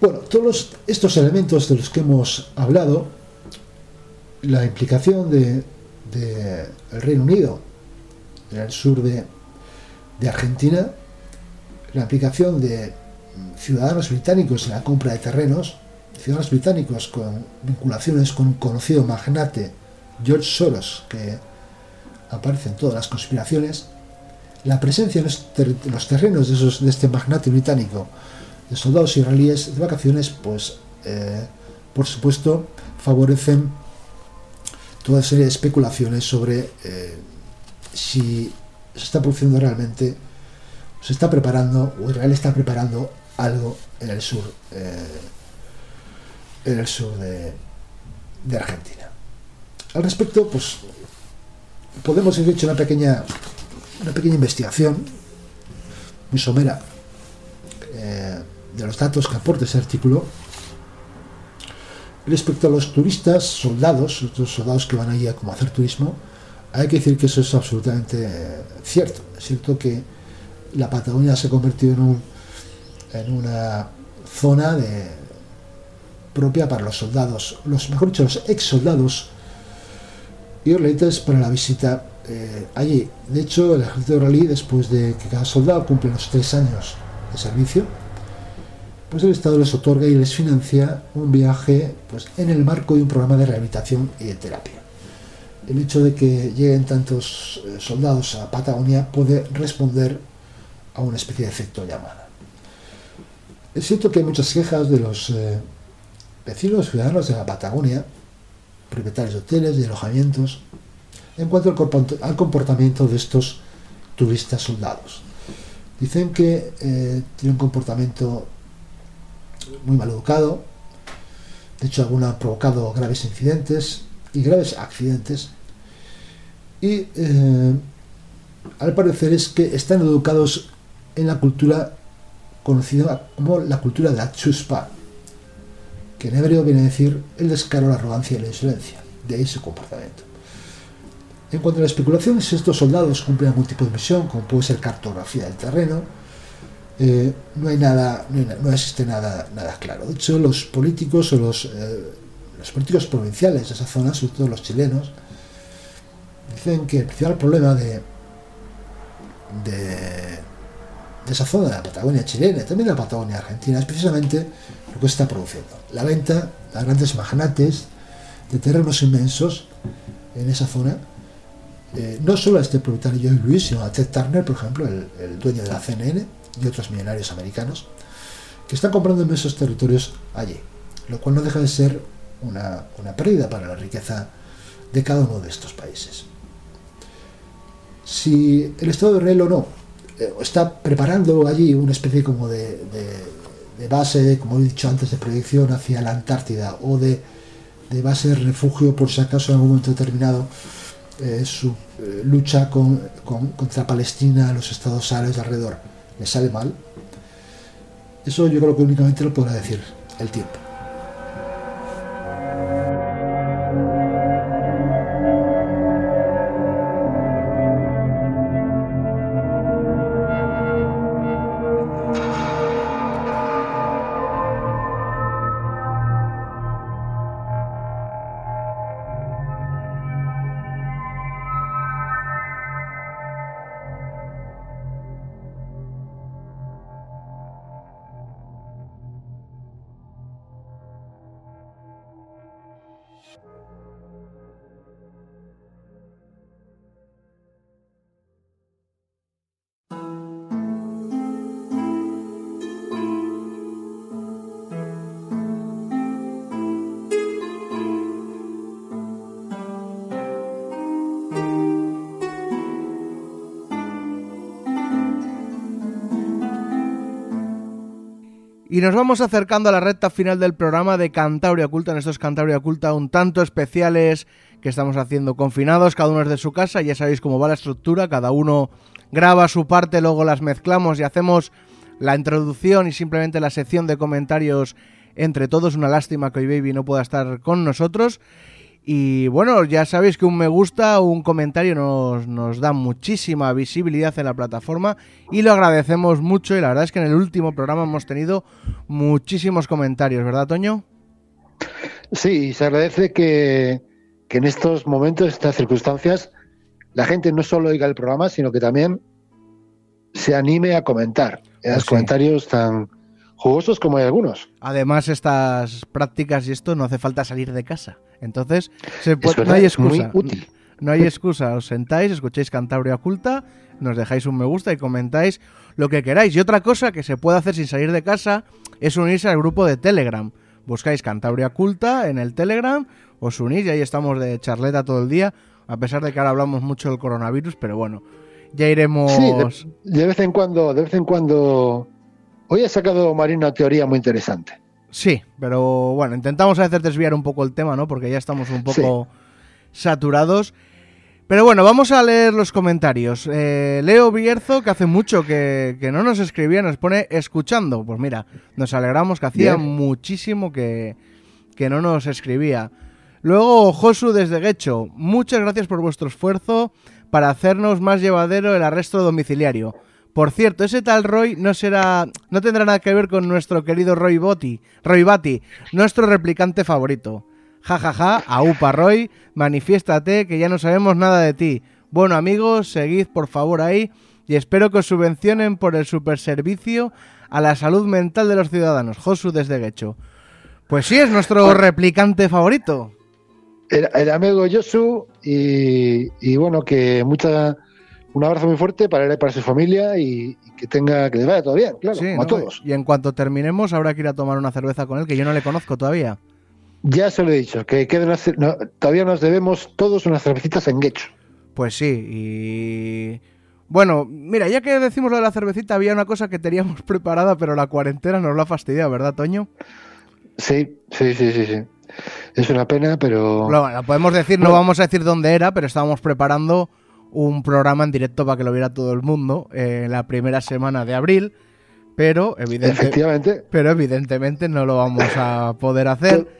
Bueno, todos estos elementos de los que hemos hablado, la implicación del de, el Reino Unido en el sur de, Argentina, la implicación de ciudadanos británicos en la compra de terrenos, ciudadanos británicos con vinculaciones con un conocido magnate, George Soros, que aparece en todas las conspiraciones, la presencia en los, terrenos de, esos, de, este magnate británico, de soldados israelíes de vacaciones, pues eh, por supuesto favorecen toda serie de especulaciones sobre eh, si se está produciendo realmente, se está preparando, o Israel está preparando algo en el sur, eh, en el sur de, Argentina. Al respecto, pues podemos haber hecho una pequeña, una pequeña investigación muy somera eh, de los datos que aporta ese artículo respecto a los turistas, soldados, los soldados que van allí a como hacer turismo, hay que decir que eso es absolutamente cierto. Es cierto que la Patagonia se ha convertido en, un, en una zona de, propia para los soldados, los mejor dicho, los ex soldados israelitas para la visita eh, allí. De hecho, el ejército israelí, después de que cada soldado cumple los tres años de servicio, pues el Estado les otorga y les financia un viaje pues, en el marco de un programa de rehabilitación y de terapia. El hecho de que lleguen tantos eh, soldados a Patagonia puede responder a una especie de efecto llamada. Es cierto que hay muchas quejas de los eh, vecinos ciudadanos de la Patagonia propietarios de hoteles y alojamientos, en cuanto al comportamiento de estos turistas soldados. Dicen que eh, tiene un comportamiento muy mal educado, de hecho algunos han provocado graves incidentes y graves accidentes, y eh, al parecer es que están educados en la cultura conocida como la cultura de la chuspa, que en hebreo viene a decir el descaro, la arrogancia y la insolencia. De ahí su comportamiento. En cuanto a la especulación, si estos soldados cumplen algún tipo de misión, como puede ser cartografía del terreno, eh, no hay nada, no, existe nada, nada claro. De hecho, los políticos o los, eh, los políticos provinciales de esa zona, sobre todo los chilenos, dicen que el principal problema de, de, esa zona de la Patagonia chilena y también de la Patagonia argentina es precisamente lo que está produciendo. La venta a grandes magnates de terrenos inmensos en esa zona, eh, no solo a este propietario Luis, sino a Ted Turner, por ejemplo, el, dueño de la CNN y otros millonarios americanos, que están comprando inmensos territorios allí, lo cual no deja de ser una, pérdida para la riqueza de cada uno de estos países. Si el Estado de Israel o no eh, está preparando allí una especie como de de base, como he dicho antes, de proyección hacia la Antártida o de, base de refugio por si acaso en algún momento determinado eh, su eh, lucha con, contra Palestina, los estados árabes alrededor, le sale mal. Eso yo creo que únicamente lo podrá decir el tiempo. Y nos vamos acercando a la recta final del programa de Cantabria Oculta, en estos Cantabria Oculta un tanto especiales que estamos haciendo confinados, cada uno es de su casa, ya sabéis cómo va la estructura, cada uno graba su parte, luego las mezclamos y hacemos la introducción y simplemente la sección de comentarios entre todos. Una lástima que hoy Baby no pueda estar con nosotros. Y bueno, ya sabéis que un me gusta o un comentario nos, nos da muchísima visibilidad en la plataforma y lo agradecemos mucho y la verdad es que en el último programa hemos tenido muchísimos comentarios, ¿verdad, Toño? Sí, se agradece que, que en estos momentos, en estas circunstancias, la gente no solo oiga el programa, sino que también se anime a comentar. En los sí. comentarios tan jugosos como hay algunos. Además, estas prácticas y esto no hace falta salir de casa. Entonces, se no hay muy excusa. útil. No hay excusa. Os sentáis, escucháis Cantabria Oculta, nos dejáis un me gusta y comentáis lo que queráis. Y otra cosa que se puede hacer sin salir de casa es unirse al grupo de Telegram. Buscáis Cantabria Oculta en el Telegram, os unís y ahí estamos de charleta todo el día. A pesar de que ahora hablamos mucho del coronavirus, pero bueno, ya iremos. Sí, de, de vez en cuando, de vez en cuando. Hoy ha sacado Marín una teoría muy interesante. Sí, pero bueno, intentamos a veces desviar un poco el tema, ¿no? Porque ya estamos un poco saturados. Pero bueno, vamos a leer los comentarios. Eh, Leo Bierzo, que hace mucho que, que no nos escribía, nos pone escuchando. Pues mira, nos alegramos que hacía Bien. muchísimo que, que no nos escribía. Luego, Josu desde Guecho, muchas gracias por vuestro esfuerzo para hacernos más llevadero el arresto domiciliario. Por cierto, ese tal Roy no será, no tendrá nada que ver con nuestro querido Roy Botti, Roy Bati, nuestro replicante favorito. Ja ja ja, aupa Roy, manifiéstate que ya no sabemos nada de ti. Bueno amigos, seguid por favor ahí y espero que os subvencionen por el superservicio a la salud mental de los ciudadanos. Josu desde Guecho. Pues sí, es nuestro replicante favorito. El, el amigo Yosu y, y bueno, que mucha, un abrazo muy fuerte para él y para su familia y, y que tenga que le vaya todo bien, claro, Sí, como a todos. Y en cuanto terminemos, habrá que ir a tomar una cerveza con él, que yo no le conozco todavía. Ya se lo he dicho, que queden unas- no, todavía nos debemos todos unas cervecitas en Guecho. Pues sí, y... Bueno, mira, ya que decimos lo de la cervecita, había una cosa que teníamos preparada, pero la cuarentena nos lo ha fastidiado, ¿verdad, Toño? Sí, sí, sí, sí, sí. Es una pena, pero Lo, lo podemos decir, no Bueno. vamos a decir dónde era, pero estábamos preparando un programa en directo para que lo viera todo el mundo eh, en la primera semana de abril, pero, evidente- pero evidentemente no lo vamos a poder hacer.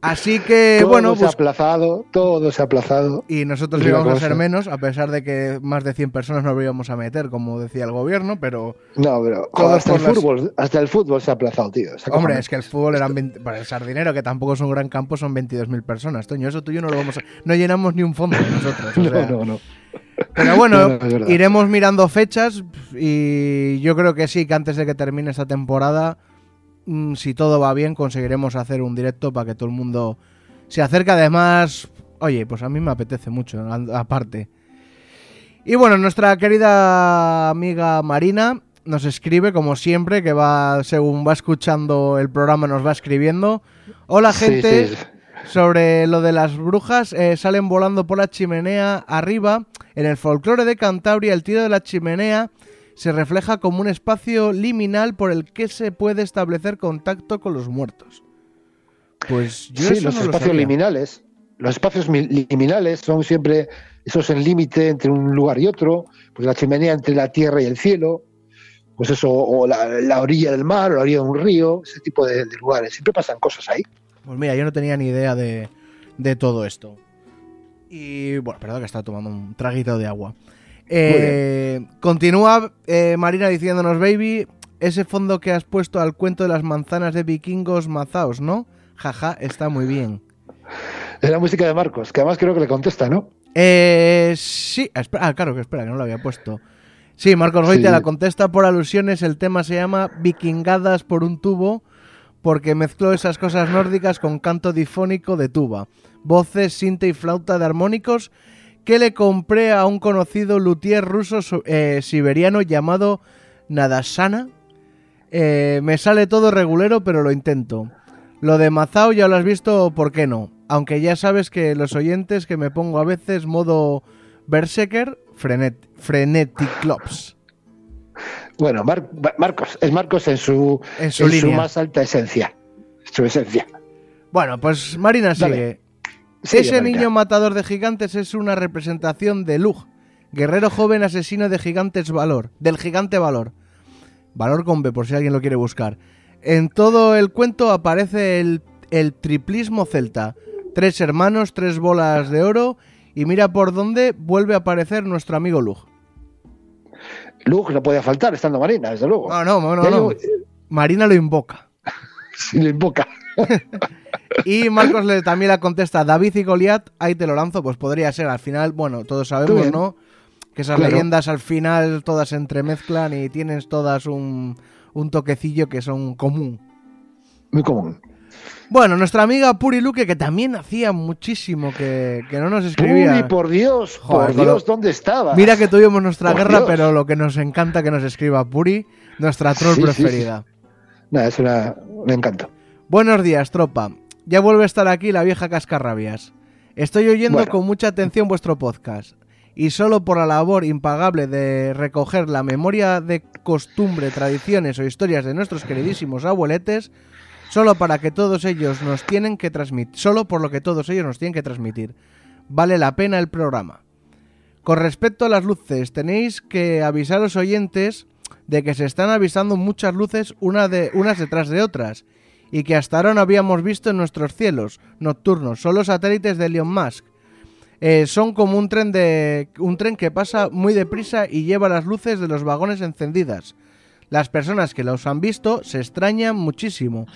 Así que, todo bueno, se ha pues aplazado, todo se ha aplazado. Y nosotros íbamos a ser menos, a pesar de que más de 100 personas nos íbamos a meter, como decía el gobierno, pero... No, pero hasta el las- fútbol, hasta el fútbol se ha aplazado, tío. Hombre, es que el fútbol eran 20 para el Sardinero, que tampoco es un gran campo, son 22.000 personas. Toño, eso tú y yo no lo vamos a... No llenamos ni un fondo nosotros. o no, sea. no, no. Pero bueno, No, no, iremos mirando fechas y yo creo que sí, que antes de que termine esta temporada, si todo va bien, conseguiremos hacer un directo para que todo el mundo se acerque. Además, oye, pues a mí me apetece mucho, aparte. Y bueno, nuestra querida amiga Marina nos escribe, como siempre, que va, según va escuchando el programa, nos va escribiendo. Hola, gente sí. sobre lo de las brujas, eh, salen volando por la chimenea arriba. En el folclore de Cantabria, el tiro de la chimenea se refleja como un espacio liminal por el que se puede establecer contacto con los muertos. Pues yo Sí, eso los no espacios liminales. Los espacios mi- liminales son siempre esos en límite entre un lugar y otro, pues la chimenea entre la tierra y el cielo, pues eso, o la, la orilla del mar, o la orilla de un río, ese tipo de, de lugares. Siempre pasan cosas ahí. Pues mira, yo no tenía ni idea de, de todo esto. Y bueno, perdón que estaba tomando un traguito de agua. Eh, continúa eh, Marina diciéndonos, baby, ese fondo que has puesto al cuento de las manzanas de vikingos mazaos, ¿no? Jaja, está muy bien. Es la música de Marcos, que además creo que le contesta, ¿no? Eh, sí, espera, ah, claro que espera, que no lo había puesto. Sí, Marcos Goitia Sí. la contesta por alusiones. El tema se llama Vikingadas por un tubo, porque mezcló esas cosas nórdicas con canto difónico de tuba, voces, sinte y flauta de armónicos que le compré a un conocido luthier ruso so- eh, siberiano llamado Nadasana. Eh, me sale todo regulero, pero lo intento. Lo de Mazao ya lo has visto, ¿por qué no? Aunque ya sabes que los oyentes que me pongo a veces modo Berserker, frenet, Freneticlops. Bueno, Mar- Marcos, es Marcos en su, En su en su más alta esencia. Su esencia. Bueno, pues Marina Dale. Ese niño matador de gigantes es una representación de Lug, guerrero joven asesino de gigantes valor, del gigante valor. Valor con B, por si alguien lo quiere buscar. En todo el cuento aparece el, el triplismo celta. Tres hermanos, tres bolas de oro y mira por dónde vuelve a aparecer nuestro amigo Lug. Lug no podía faltar estando Marina, desde luego. No, no, no, no. digo, Marina lo invoca. Si le invoca. Y Marcos le, también la contesta, David y Goliat, ahí te lo lanzo, pues podría ser. Al final, bueno, todos sabemos. ¿no? Que esas Claro. leyendas al final todas se entremezclan y tienes todas un, un toquecillo que son común. Muy común. Bueno, nuestra amiga Puri Luque, que también hacía muchísimo que, que no nos escribía. Uy, por Dios, Joder, por Dios, ¿dónde estaba? Mira que tuvimos nuestra Por guerra, Dios. pero lo que nos encanta que nos escriba Puri, nuestra troll Sí, sí, sí. preferida. Nada, es una, un encanto. Buenos días, tropa. Ya vuelve a estar aquí la vieja cascarrabias. Estoy oyendo Bueno. con mucha atención vuestro podcast. Y solo por la labor impagable de recoger la memoria de costumbre, tradiciones o historias de nuestros queridísimos abueletes, solo para que todos ellos nos tienen que transmitir, solo por lo que todos ellos nos tienen que transmitir, vale la pena el programa. Con respecto a las luces, tenéis que avisar a los oyentes de que se están avisando muchas luces una de, unas detrás de otras y que hasta ahora no habíamos visto en nuestros cielos nocturnos, solo satélites de Elon Musk. Eh, son como un tren de un tren que pasa muy deprisa y lleva las luces de los vagones encendidas. Las personas que los han visto se extrañan muchísimo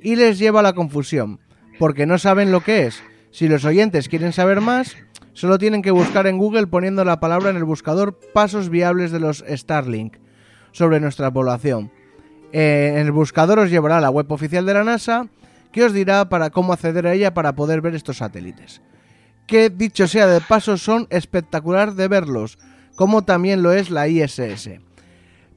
y les lleva a la confusión, porque no saben lo que es. Si los oyentes quieren saber más, solo tienen que buscar en Google poniendo la palabra en el buscador pasos viables de los Starlink sobre nuestra población. Eh, en el buscador os llevará a la web oficial de la NASA que os dirá para cómo acceder a ella para poder ver estos satélites. Que dicho sea de paso son espectacular de verlos, como también lo es la ISS.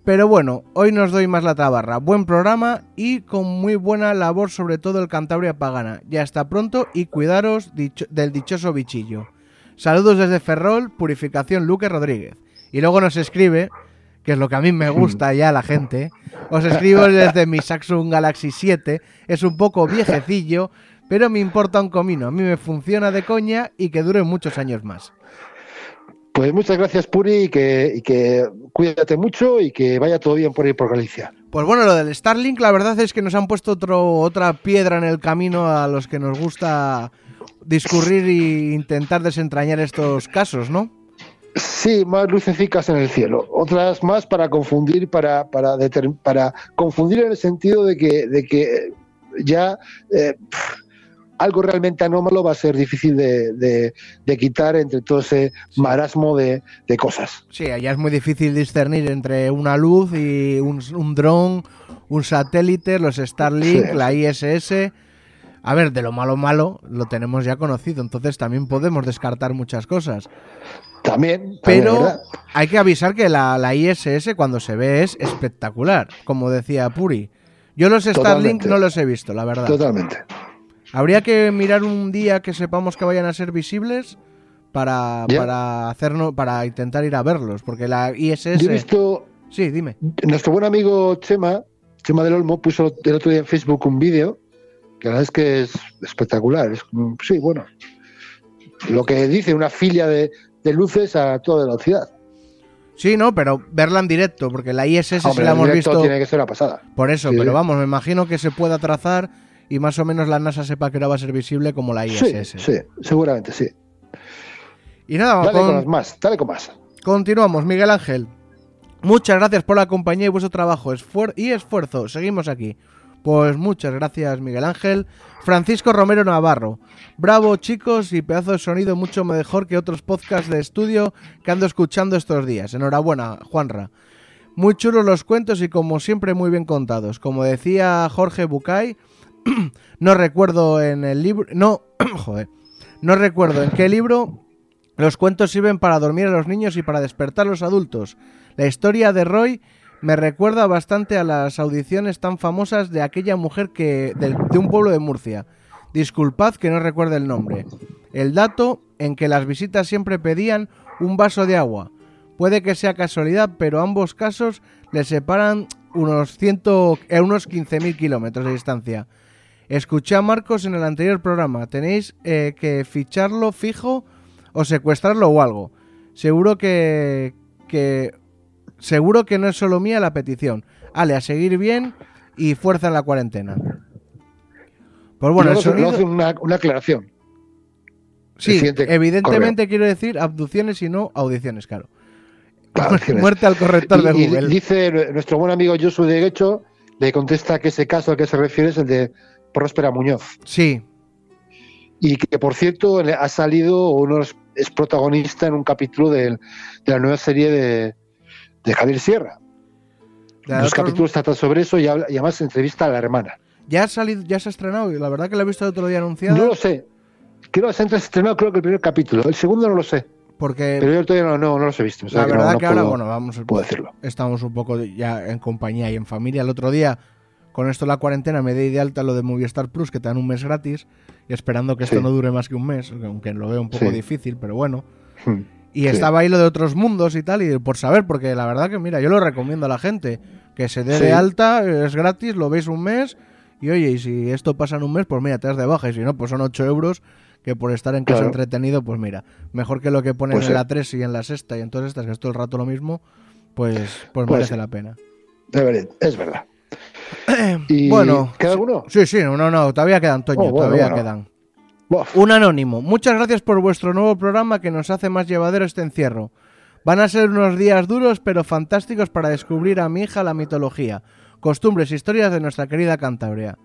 Pero bueno, hoy nos doy más la tabarra. Buen programa y con muy buena labor sobre todo el Cantabria Pagana. Ya hasta pronto y cuidaros del dichoso bichillo. Saludos desde Ferrol, Purificación Luque Rodríguez. Y luego nos escribe, que es lo que a mí me gusta ya la gente, os escribo desde mi Samsung Galaxy 7, es un poco viejecillo, pero me importa un comino, a mí me funciona de coña y que dure muchos años más. Pues muchas gracias, Puri, y que, y que cuídate mucho y que vaya todo bien por ir por Galicia. Pues bueno, lo del Starlink, la verdad es que nos han puesto otro, otra piedra en el camino a los que nos gusta discurrir e intentar desentrañar estos casos, ¿no? Sí, más lucecicas en el cielo. Otras más para confundir, para, para, para confundir en el sentido de que, de que ya eh, pff, algo realmente anómalo va a ser difícil de, de- de quitar entre todo ese marasmo de, de cosas. Sí, ya es muy difícil discernir entre una luz y un, un dron, un satélite, los Starlink, Sí. la ISS. A ver, de lo malo malo lo tenemos ya conocido, entonces también podemos descartar muchas cosas. También, también, Pero hay que avisar que la, la ISS cuando se ve es espectacular, como decía Puri. Yo los Starlink Totalmente. no los he visto, la verdad. totalmente. Habría que mirar un día que sepamos que vayan a ser visibles para, para hacernos, para intentar ir a verlos, porque la ISS. Yo he visto, Sí, dime. nuestro buen amigo Chema, Chema del Olmo, puso el otro día en Facebook un vídeo, que la verdad es que es espectacular. Es, mm, sí, bueno, lo que dice una filia de, de luces a toda velocidad. Sí, no, pero verla en directo, porque la ISS sí Hombre, la hemos visto tiene que ser una pasada. por eso, Sí, pero sí. vamos, me imagino que se pueda trazar y más o menos la NASA sepa que ahora va a ser visible como la Sí, ISS. sí, seguramente sí. Y nada, Dale con- con más, dale con más. continuamos, Miguel Ángel. Muchas gracias por la compañía y vuestro trabajo esfuer- y esfuerzo. Seguimos aquí. Pues muchas gracias, Miguel Ángel. Francisco Romero Navarro. Bravo, chicos, y pedazo de sonido mucho mejor que otros podcasts de estudio que ando escuchando estos días. Enhorabuena, Juanra. Muy chulos los cuentos y como siempre muy bien contados. Como decía Jorge Bucay, no recuerdo en el libro... No, joder. No recuerdo en qué libro los cuentos sirven para dormir a los niños y para despertar a los adultos. La historia de Roy me recuerda bastante a las audiciones tan famosas de aquella mujer que del- de un pueblo de Murcia. Disculpad que no recuerde el nombre. El dato en que las visitas siempre pedían un vaso de agua. Puede que sea casualidad, pero ambos casos les separan unos, ciento, eh, unos 15.000 kilómetros de distancia. Escuché a Marcos en el anterior programa. Tenéis eh, que ficharlo fijo o secuestrarlo o algo. Seguro que, que seguro que no es solo mía la petición. Ale, a seguir bien y fuerza en la cuarentena. Pues bueno, el Luego, sonido... luego hace una, una aclaración. Sí, el evidentemente quiero decir abducciones y no audiciones, claro. Claro. Muerte al corrector de Y- y Google. dice nuestro buen amigo Josu de Guecho, le contesta que ese caso al que se refiere es el de Próspera Muñoz. Sí, Y que, por cierto, ha salido uno es- protagonista en un capítulo de, la nueva serie de, de Javier Sierra. Los otros- capítulos tratan sobre eso y, habla- y además entrevista a la hermana. ya ha salido, ya se ha estrenado la verdad que lo he visto el otro día anunciado No lo sé. Creo que se ha estrenado creo que el primer capítulo. El segundo no lo sé. porque Pero yo todavía no, no, no los he visto. o sea la que no- verdad que ahora, puedo- bueno, vamos, puedo decirlo. estamos un poco ya en compañía y en familia. El otro día, con esto la cuarentena, me di de alta lo de Movistar Plus, que te dan un mes gratis, y esperando que esto no dure más que un mes, aunque lo veo un poco Sí. difícil, pero bueno. Hmm. Y Sí. estaba ahí lo de otros mundos y tal, y por saber, porque la verdad que, mira, yo lo recomiendo a la gente, que se dé Sí. de alta, es gratis, lo veis un mes, y oye, y si esto pasa en un mes, pues mira, te das de baja, y si no, pues son 8 euros, que por estar en casa Claro. entretenido, pues mira, mejor que lo que ponen Pues en sí. la 3 y en la sexta y en todas estas, que es todo el rato lo mismo, pues, pues Pues merece la pena. Es verdad. Y Bueno, ¿Queda alguno? Sí, sí, no, no, todavía quedan, Toño, Oh, bueno, todavía bueno. quedan. Un anónimo. Muchas gracias por vuestro nuevo programa que nos hace más llevadero este encierro. Van a ser unos días duros pero fantásticos para descubrir a mi hija la mitología, costumbres e historias de nuestra querida Cantabria.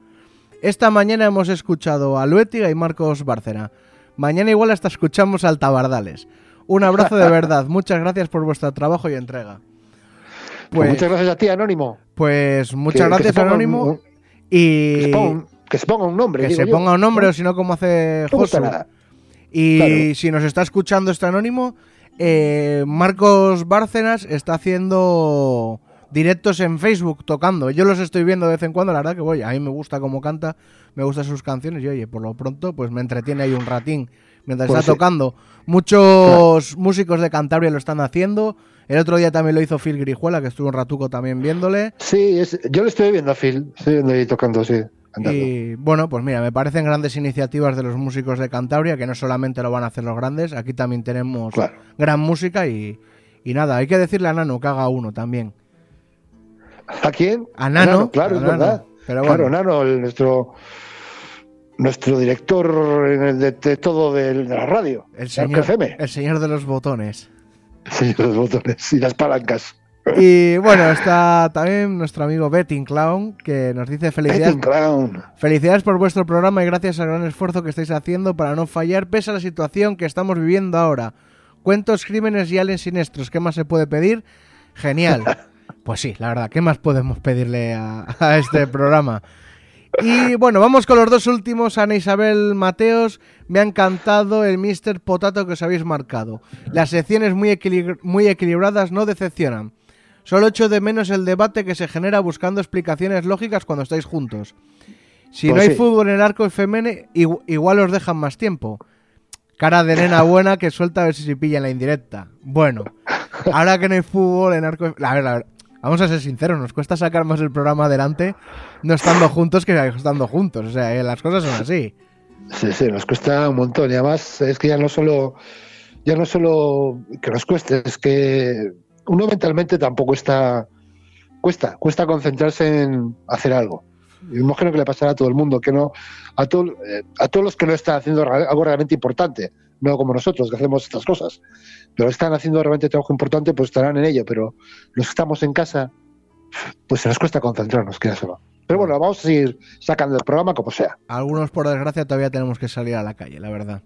Esta mañana hemos escuchado a Luétiga y Marcos Bárcena. Mañana igual hasta escuchamos al Tabardales. Un abrazo de verdad. Muchas gracias por vuestro trabajo y entrega. Pues Pues, muchas gracias a ti, Anónimo. pues muchas Que- gracias, Anónimo. un- y Que se ponga un, que se ponga un nombre. que se yo. ponga un nombre o si no como hace Josu. Y Claro. si nos está escuchando este anónimo, eh, Marcos Bárcenas está haciendo directos en Facebook tocando. Yo los estoy viendo de vez en cuando, la verdad que voy, a mí me gusta cómo canta, me gustan sus canciones y oye, por lo pronto pues me entretiene ahí un ratín mientras Pues está sí. tocando. Muchos músicos de Cantabria lo están haciendo. El otro día también lo hizo Phil Grijuela, que estuvo un ratuco también viéndole. Sí, es- yo le estoy viendo a Phil. Estoy viendo ahí tocando, sí. Y bueno, pues mira, me parecen grandes iniciativas de los músicos de Cantabria, que no solamente lo van a hacer los grandes, aquí también tenemos Claro. gran música y, y nada, hay que decirle a Nano que haga uno también. ¿A quién? A Nano, claro, a es verdad. Pero Claro. Nano, el- nuestro nuestro director el de, de todo de, la radio. El señor, el señor de los botones. Sí, los botones y las palancas. Y bueno, está también nuestro amigo Betting Clown, que nos dice felicidades, Clown. felicidades por vuestro programa y gracias al gran esfuerzo que estáis haciendo para no fallar pese a la situación que estamos viviendo ahora. Cuentos, crímenes y aliens siniestros. ¿Qué más se puede pedir? Genial. Pues sí, la verdad, ¿qué más podemos pedirle a, a este programa? Y bueno, vamos con los dos últimos. Ana Isabel Mateos, me ha encantado el Mr. Potato que os habéis marcado. Las secciones muy equilibradas no decepcionan. Solo echo de menos el debate que se genera buscando explicaciones lógicas cuando estáis juntos. Si Pues no hay sí. fútbol en el arco FM, igu- igual os dejan más tiempo. Cara de nena buena que suelta a ver si se pilla en la indirecta. Bueno, ahora que no hay fútbol en arco A ver, a ver, vamos a ser sinceros, nos cuesta sacar más el programa adelante no estando juntos que estando juntos. O sea, eh, las cosas son así. Sí, sí, nos cuesta un montón. Y además es que ya no solo, ya no solo que nos cueste, es que uno mentalmente tampoco está. Cuesta, cuesta concentrarse en hacer algo. Me imagino que le pasará a todo el mundo, que no, a, todo, eh, a todos los que no están haciendo algo realmente importante, no como nosotros que hacemos estas cosas, pero están haciendo realmente trabajo importante, pues estarán en ello, pero los que estamos en casa, pues se nos cuesta concentrarnos, que eso Pero bueno, vamos a seguir sacando el programa como sea. Algunos, por desgracia, todavía tenemos que salir a la calle, la verdad.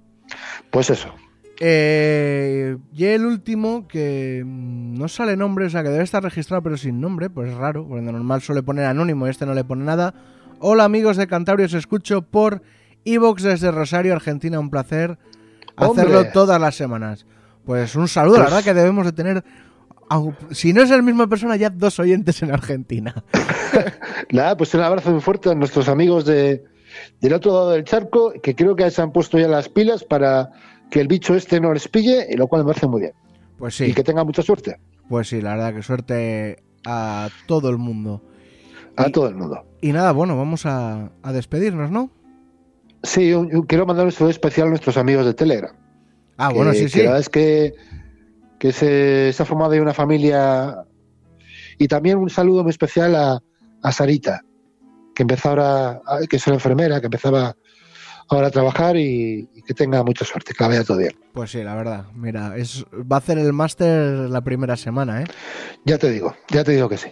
Pues eso. Eh, y el último, que mm, no sale nombre, o sea que debe estar registrado pero sin nombre, pues es raro, porque de normal suele poner anónimo y este no le pone nada. Hola amigos de Cantabria, os escucho por Evox desde Rosario, Argentina, un placer hacerlo todas las semanas. Pues un saludo, la Pues- verdad que debemos de tener, si no es la misma persona, ya dos oyentes en Argentina. Nada, pues un abrazo muy fuerte a nuestros amigos de, del otro lado del charco, que creo que se han puesto ya las pilas para que el bicho este no les pille, y lo cual me parece muy bien. Pues Y sí, que tengan mucha suerte pues sí, la verdad que suerte a todo el mundo. a Y- todo el mundo. Y nada, bueno, vamos a, a despedirnos, ¿no? Sí, un- quiero mandar un saludo especial a nuestros amigos de Telegram. Ah, que- bueno, sí, que sí. La verdad es que, que se, se ha formado ahí una familia. Y también un saludo muy especial a, a Sarita, que empezó ahora, que es una enfermera, que empezaba ahora a trabajar y, y que tenga mucha suerte, que la vaya todo bien. Pues sí, la verdad. Mira, es, va a hacer el máster la primera semana, ¿eh? Ya te digo, ya te digo que sí.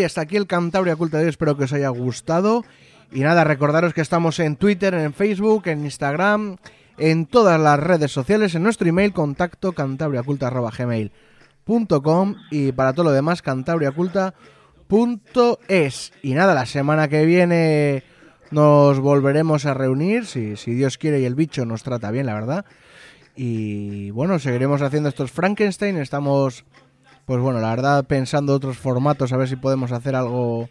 Y hasta aquí el Cantabria Culta de hoy. Espero que os haya gustado. Y nada, recordaros que estamos en Twitter, en Facebook, en Instagram, en todas las redes sociales, en nuestro email contacto cantabriaculta.gmail.com y para todo lo demás cantabriaculta.es. Y nada, la semana que viene nos volveremos a reunir, si, si Dios quiere y el bicho nos trata bien, la verdad. Y bueno, seguiremos haciendo estos Frankenstein. Estamos, pues bueno, la verdad, pensando otros formatos, a ver si podemos hacer algo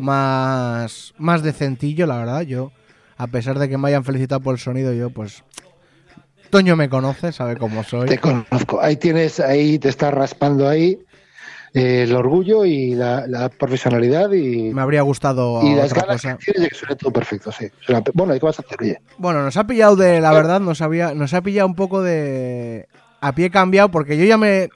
más, más decentillo, la verdad. Yo, a pesar de que me hayan felicitado por el sonido, yo pues... Toño me conoce, sabe cómo soy. Te conozco. Ahí tienes, ahí te está raspando ahí eh, el orgullo y la, la profesionalidad y, Me habría gustado y las otra ganas cosa. que tienes de que suene todo perfecto, sí. Bueno, ¿y qué vas a hacer? Oye, Bueno, nos ha pillado de, la verdad, nos había, nos ha pillado un poco de a pie cambiado porque yo ya me,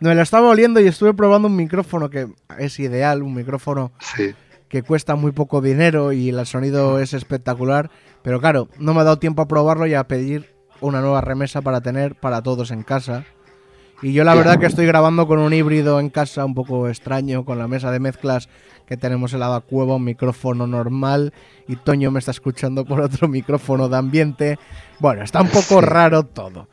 me lo estaba oliendo y estuve probando un micrófono que es ideal, un micrófono sí. que cuesta muy poco dinero y el sonido es espectacular, pero claro, no me ha dado tiempo a probarlo y a pedir una nueva remesa para tener para todos en casa. Y yo la verdad que estoy grabando con un híbrido en casa un poco extraño, con la mesa de mezclas que tenemos en la cueva, un micrófono normal y Toño me está escuchando por otro micrófono de ambiente. Bueno, está un poco Sí. raro todo.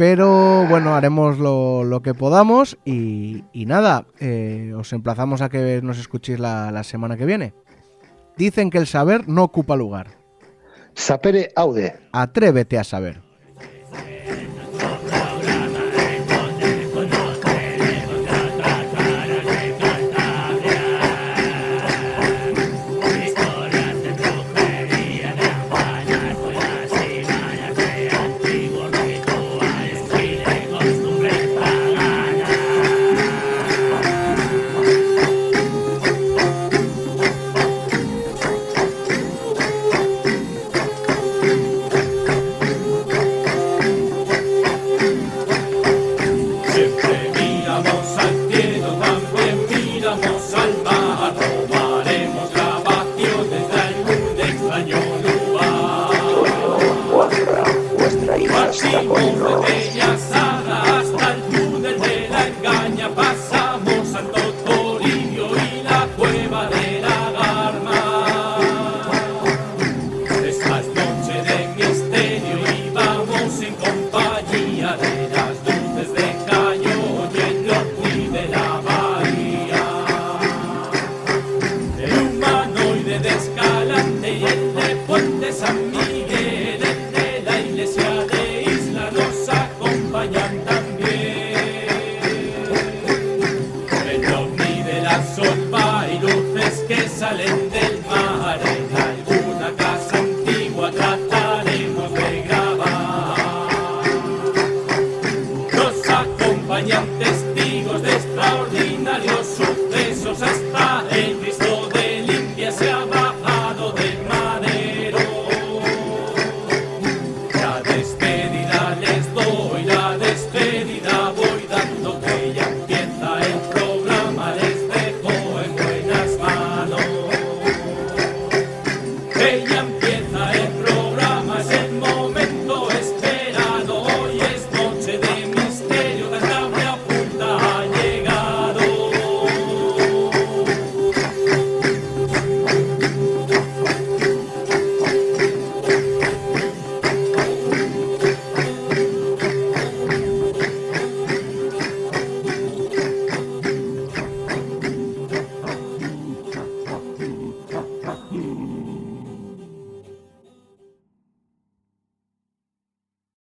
Pero bueno, haremos lo, lo que podamos y, y nada, eh, os emplazamos a que nos escuchéis la, la semana que viene. Dicen que el saber no ocupa lugar. Sapere Aude. Atrévete a saber.